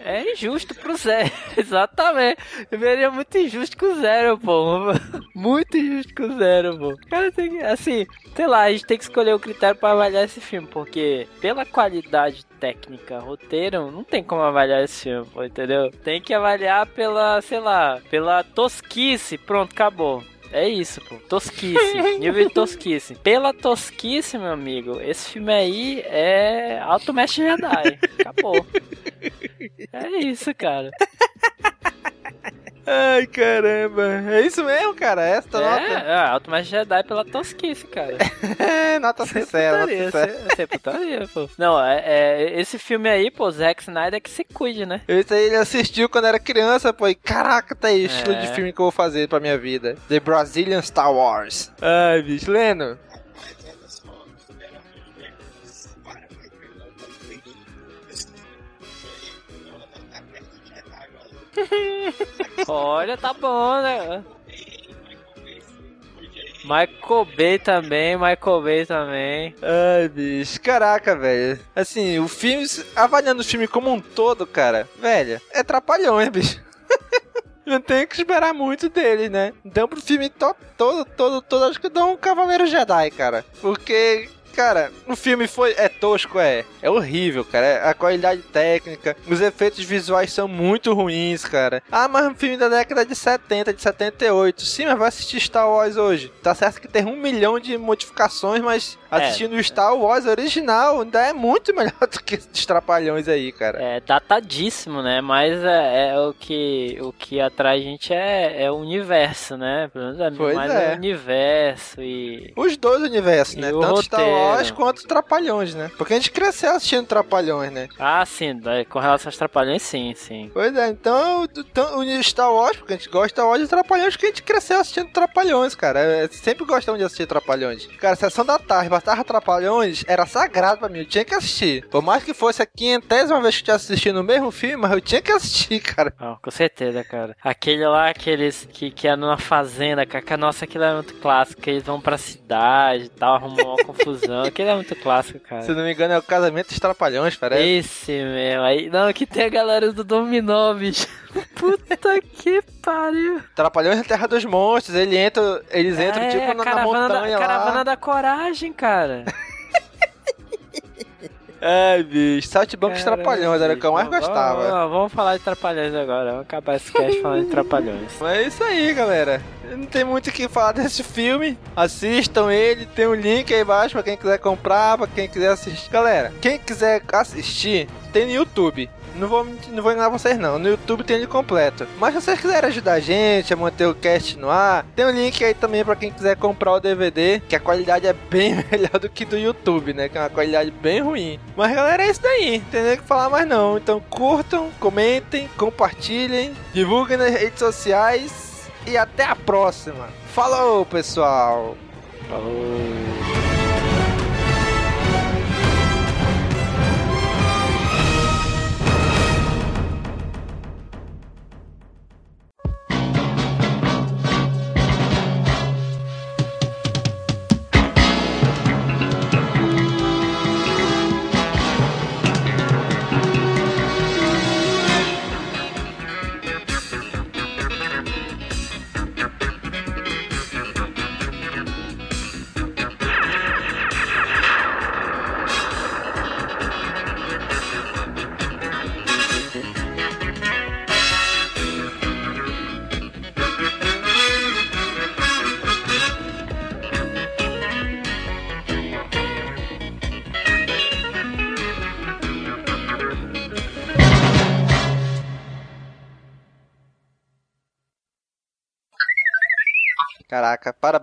É injusto pro zero, [LAUGHS] exatamente. Seria muito injusto com zero, pô. [LAUGHS] Muito injusto com zero, pô. Cara, tem que, assim, sei lá, a gente tem que escolher o critério pra avaliar esse filme, porque pela qualidade técnica, roteiro, não tem como avaliar esse filme, pô, entendeu? Tem que avaliar pela, sei lá, pela tosquice. Pronto, acabou. É isso, pô. Tosquice. [LAUGHS] nível de tosquice. Pela tosquice, meu amigo, esse filme aí é Alto Mestre Jedi. Acabou. [LAUGHS] É isso, cara. Ai, caramba. É isso mesmo, cara? Esta nota? É, é, Alto Mestre Jedi pela tosquice, cara. [LAUGHS] É, nota sincera, nota sincera. Você é putaria, pô. Não, é, é, esse filme aí, pô, Zack Snyder que se cuide, né? Esse aí ele assistiu quando era criança, pô. E caraca, tá aí o estilo É. de filme que eu vou fazer pra minha vida. The Brazilian Star Wars. Ai, bicho. Leno. [LAUGHS] Olha, tá bom, né? Michael Bay também, Michael Bay também. Ai, bicho. Caraca, velho. Assim, o filme, avaliando o filme como um todo, cara, velho, é trapalhões, bicho. [LAUGHS] Não tenho que esperar muito dele, né? Então pro filme to- todo, todo, todo, acho que eu dou um Cavaleiro Jedi, cara. Porque, cara, o filme foi. É tosco, é. É horrível, cara. É- A qualidade técnica, os efeitos visuais são muito ruins, cara. Ah, mas é um filme da década de 70, de 78. Sim, mas vai assistir Star Wars hoje. Tá certo que tem um milhão de modificações, mas É. assistindo o Star Wars original ainda é muito [LAUGHS] melhor do que esses trapalhões aí, cara. É datadíssimo, né? Mas é, é o que o que atrai a gente é, é o universo, né? Pelo menos Pois mais é. o universo e. Os dois universos, né? E o Tanto Star roteiro. Wars quanto Trapalhões, né? Porque a gente cresceu assistindo Trapalhões, né? Ah, sim, com relação aos trapalhões, sim, sim. Pois é, então o- então, o Star Wars, porque a gente gosta de Star Wars e Trapalhões, porque a gente cresceu assistindo Trapalhões, cara. É, sempre gostamos de assistir Trapalhões. Cara, sessão da tarde, bastava Trapalhões, era sagrado pra mim, eu tinha que assistir. Por mais que fosse a quinhentésima vez que eu tinha assistido o mesmo filme, mas eu tinha que assistir, cara. Ah, com certeza, cara. Aquele lá, aqueles que, que é numa fazenda, cara, nossa, aquilo é muito clássico, eles vão pra cidade e tal, arrumam uma [LAUGHS] confusão. Aquele é muito clássico, cara. Se não me engano, é o casamento dos Trapalhões, parece. Esse mesmo. Aí, não, que tem a galera do Dominó, bicho. [LAUGHS] Puta que pariu. Trapalhões na Terra dos Monstros, ele entra, eles entram é, tipo na, na montanha da, lá. caravana da coragem, cara. [LAUGHS] Ai, bicho, Caramba, Trapalhões, era o que eu mais gostava. Vamos, vamos, vamos falar de Trapalhões agora. Vamos acabar esse cast falando de Trapalhões. Mas [LAUGHS] é isso aí, galera. Não tem muito o que falar desse filme. Assistam ele, tem um link aí embaixo pra quem quiser comprar, pra quem quiser assistir. Galera, quem quiser assistir, tem no YouTube. Não vou, não vou enganar vocês não, no YouTube tem ele completo. Mas se vocês quiserem ajudar a gente a manter o cast no ar, tem um link aí também pra quem quiser comprar o DVD, que a qualidade é bem [LAUGHS] melhor do que do YouTube, né? Que é uma qualidade bem ruim. Mas galera, é isso daí, não tem nem o que falar mais não. Então curtam, comentem, compartilhem, divulguem nas redes sociais e até a próxima. Falou, pessoal! Falou!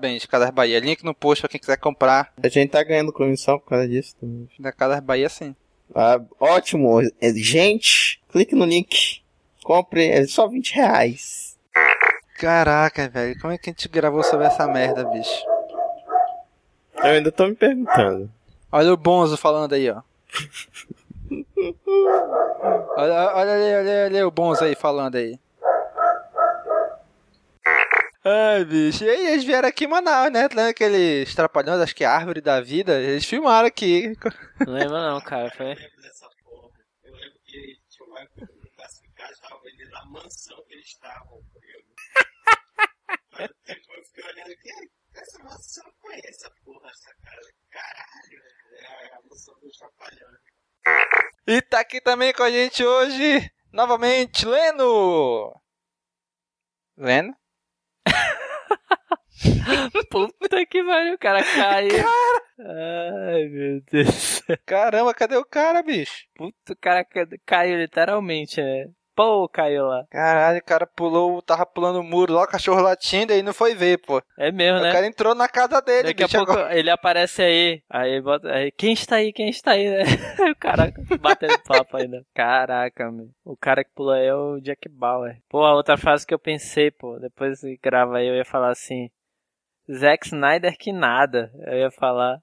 Parabéns, Casas Bahia. Link no post pra quem quiser comprar. A gente tá ganhando comissão por causa disso também. Da Casas Bahia, sim. Ah, ótimo. É, Gente, clique no link. Compre, é só 20 reais. Caraca, velho, como é que a gente gravou sobre essa merda, bicho? Eu ainda tô me perguntando. Olha o Bonzo falando aí, ó. [LAUGHS] olha, olha ali, olha ali o Bonzo aí falando aí. Ai, bicho. E aí, eles vieram aqui em Manaus, né? Lembra aqueles trapalhões, acho que é Árvore da Vida? Eles filmaram aqui. Não lembro não, cara. Foi. da mansão que eles estavam. Eu fiquei olhando aqui, essa mansão conhece essa porra, essa casa. Caralho, é a mansão dos trapalhões. E tá aqui também com a gente hoje, novamente, Leno! Leno? [LAUGHS] Puta que pariu, o cara caiu. Ai, meu Deus. Caramba, cadê o cara, bicho? Puta, o cara ca- caiu literalmente, né? Pô, caiu lá. Caralho, o cara pulou, tava pulando o muro lá, o cachorro latindo e não foi ver, pô. É mesmo, O né? cara entrou na casa dele, Daqui a bicho, pouco agora. ele aparece aí, aí bota. Aí, quem está aí? Quem está aí, [LAUGHS] né? o cara batendo papo ainda. Caraca, meu. O cara que pula aí é o Jack Bauer. Pô, a outra frase que eu pensei, pô, depois que grava aí, eu ia falar assim. Zack Snyder que nada. Eu ia falar.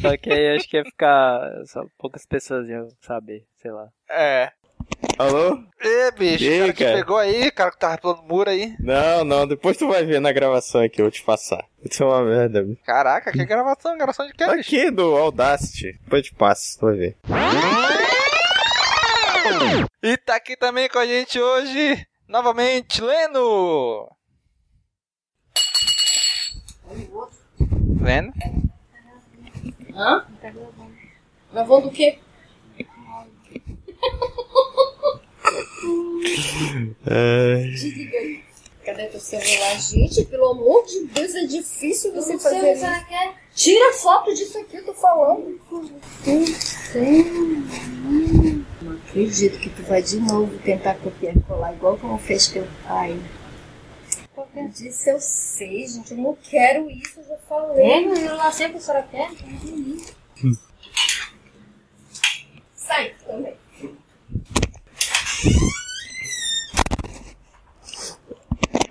Só que aí eu acho que ia ficar. Só poucas pessoas iam saber, sei lá. É. Alô? Ê, bicho, E o aí, cara que cara? pegou aí, o cara que tava pulando muro aí. Não, não, depois tu vai ver na gravação aqui, eu vou te passar. Isso é uma merda. bicho. Caraca, que gravação, gravação de que, bicho? Aqui do Audacity. Depois te passo, tu vai ver. E tá aqui também com a gente hoje, novamente, Leno! Leno? Hã? Gravando o quê? [LAUGHS] Desliga aí. Cadê teu celular? Gente, pelo amor de Deus, é difícil você não fazer isso. quer. Tira foto disso aqui, eu tô falando. Não acredito que tu vai de novo tentar copiar e colar igual como fez teu pai. Disse eu sei, gente, eu não quero isso, eu já falei. É, mas eu não sei o que a senhora quer. Sai também.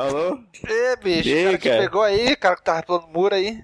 Alô? Ê, bicho, E o cara que cara? pegou aí, cara que tava pulando muro aí.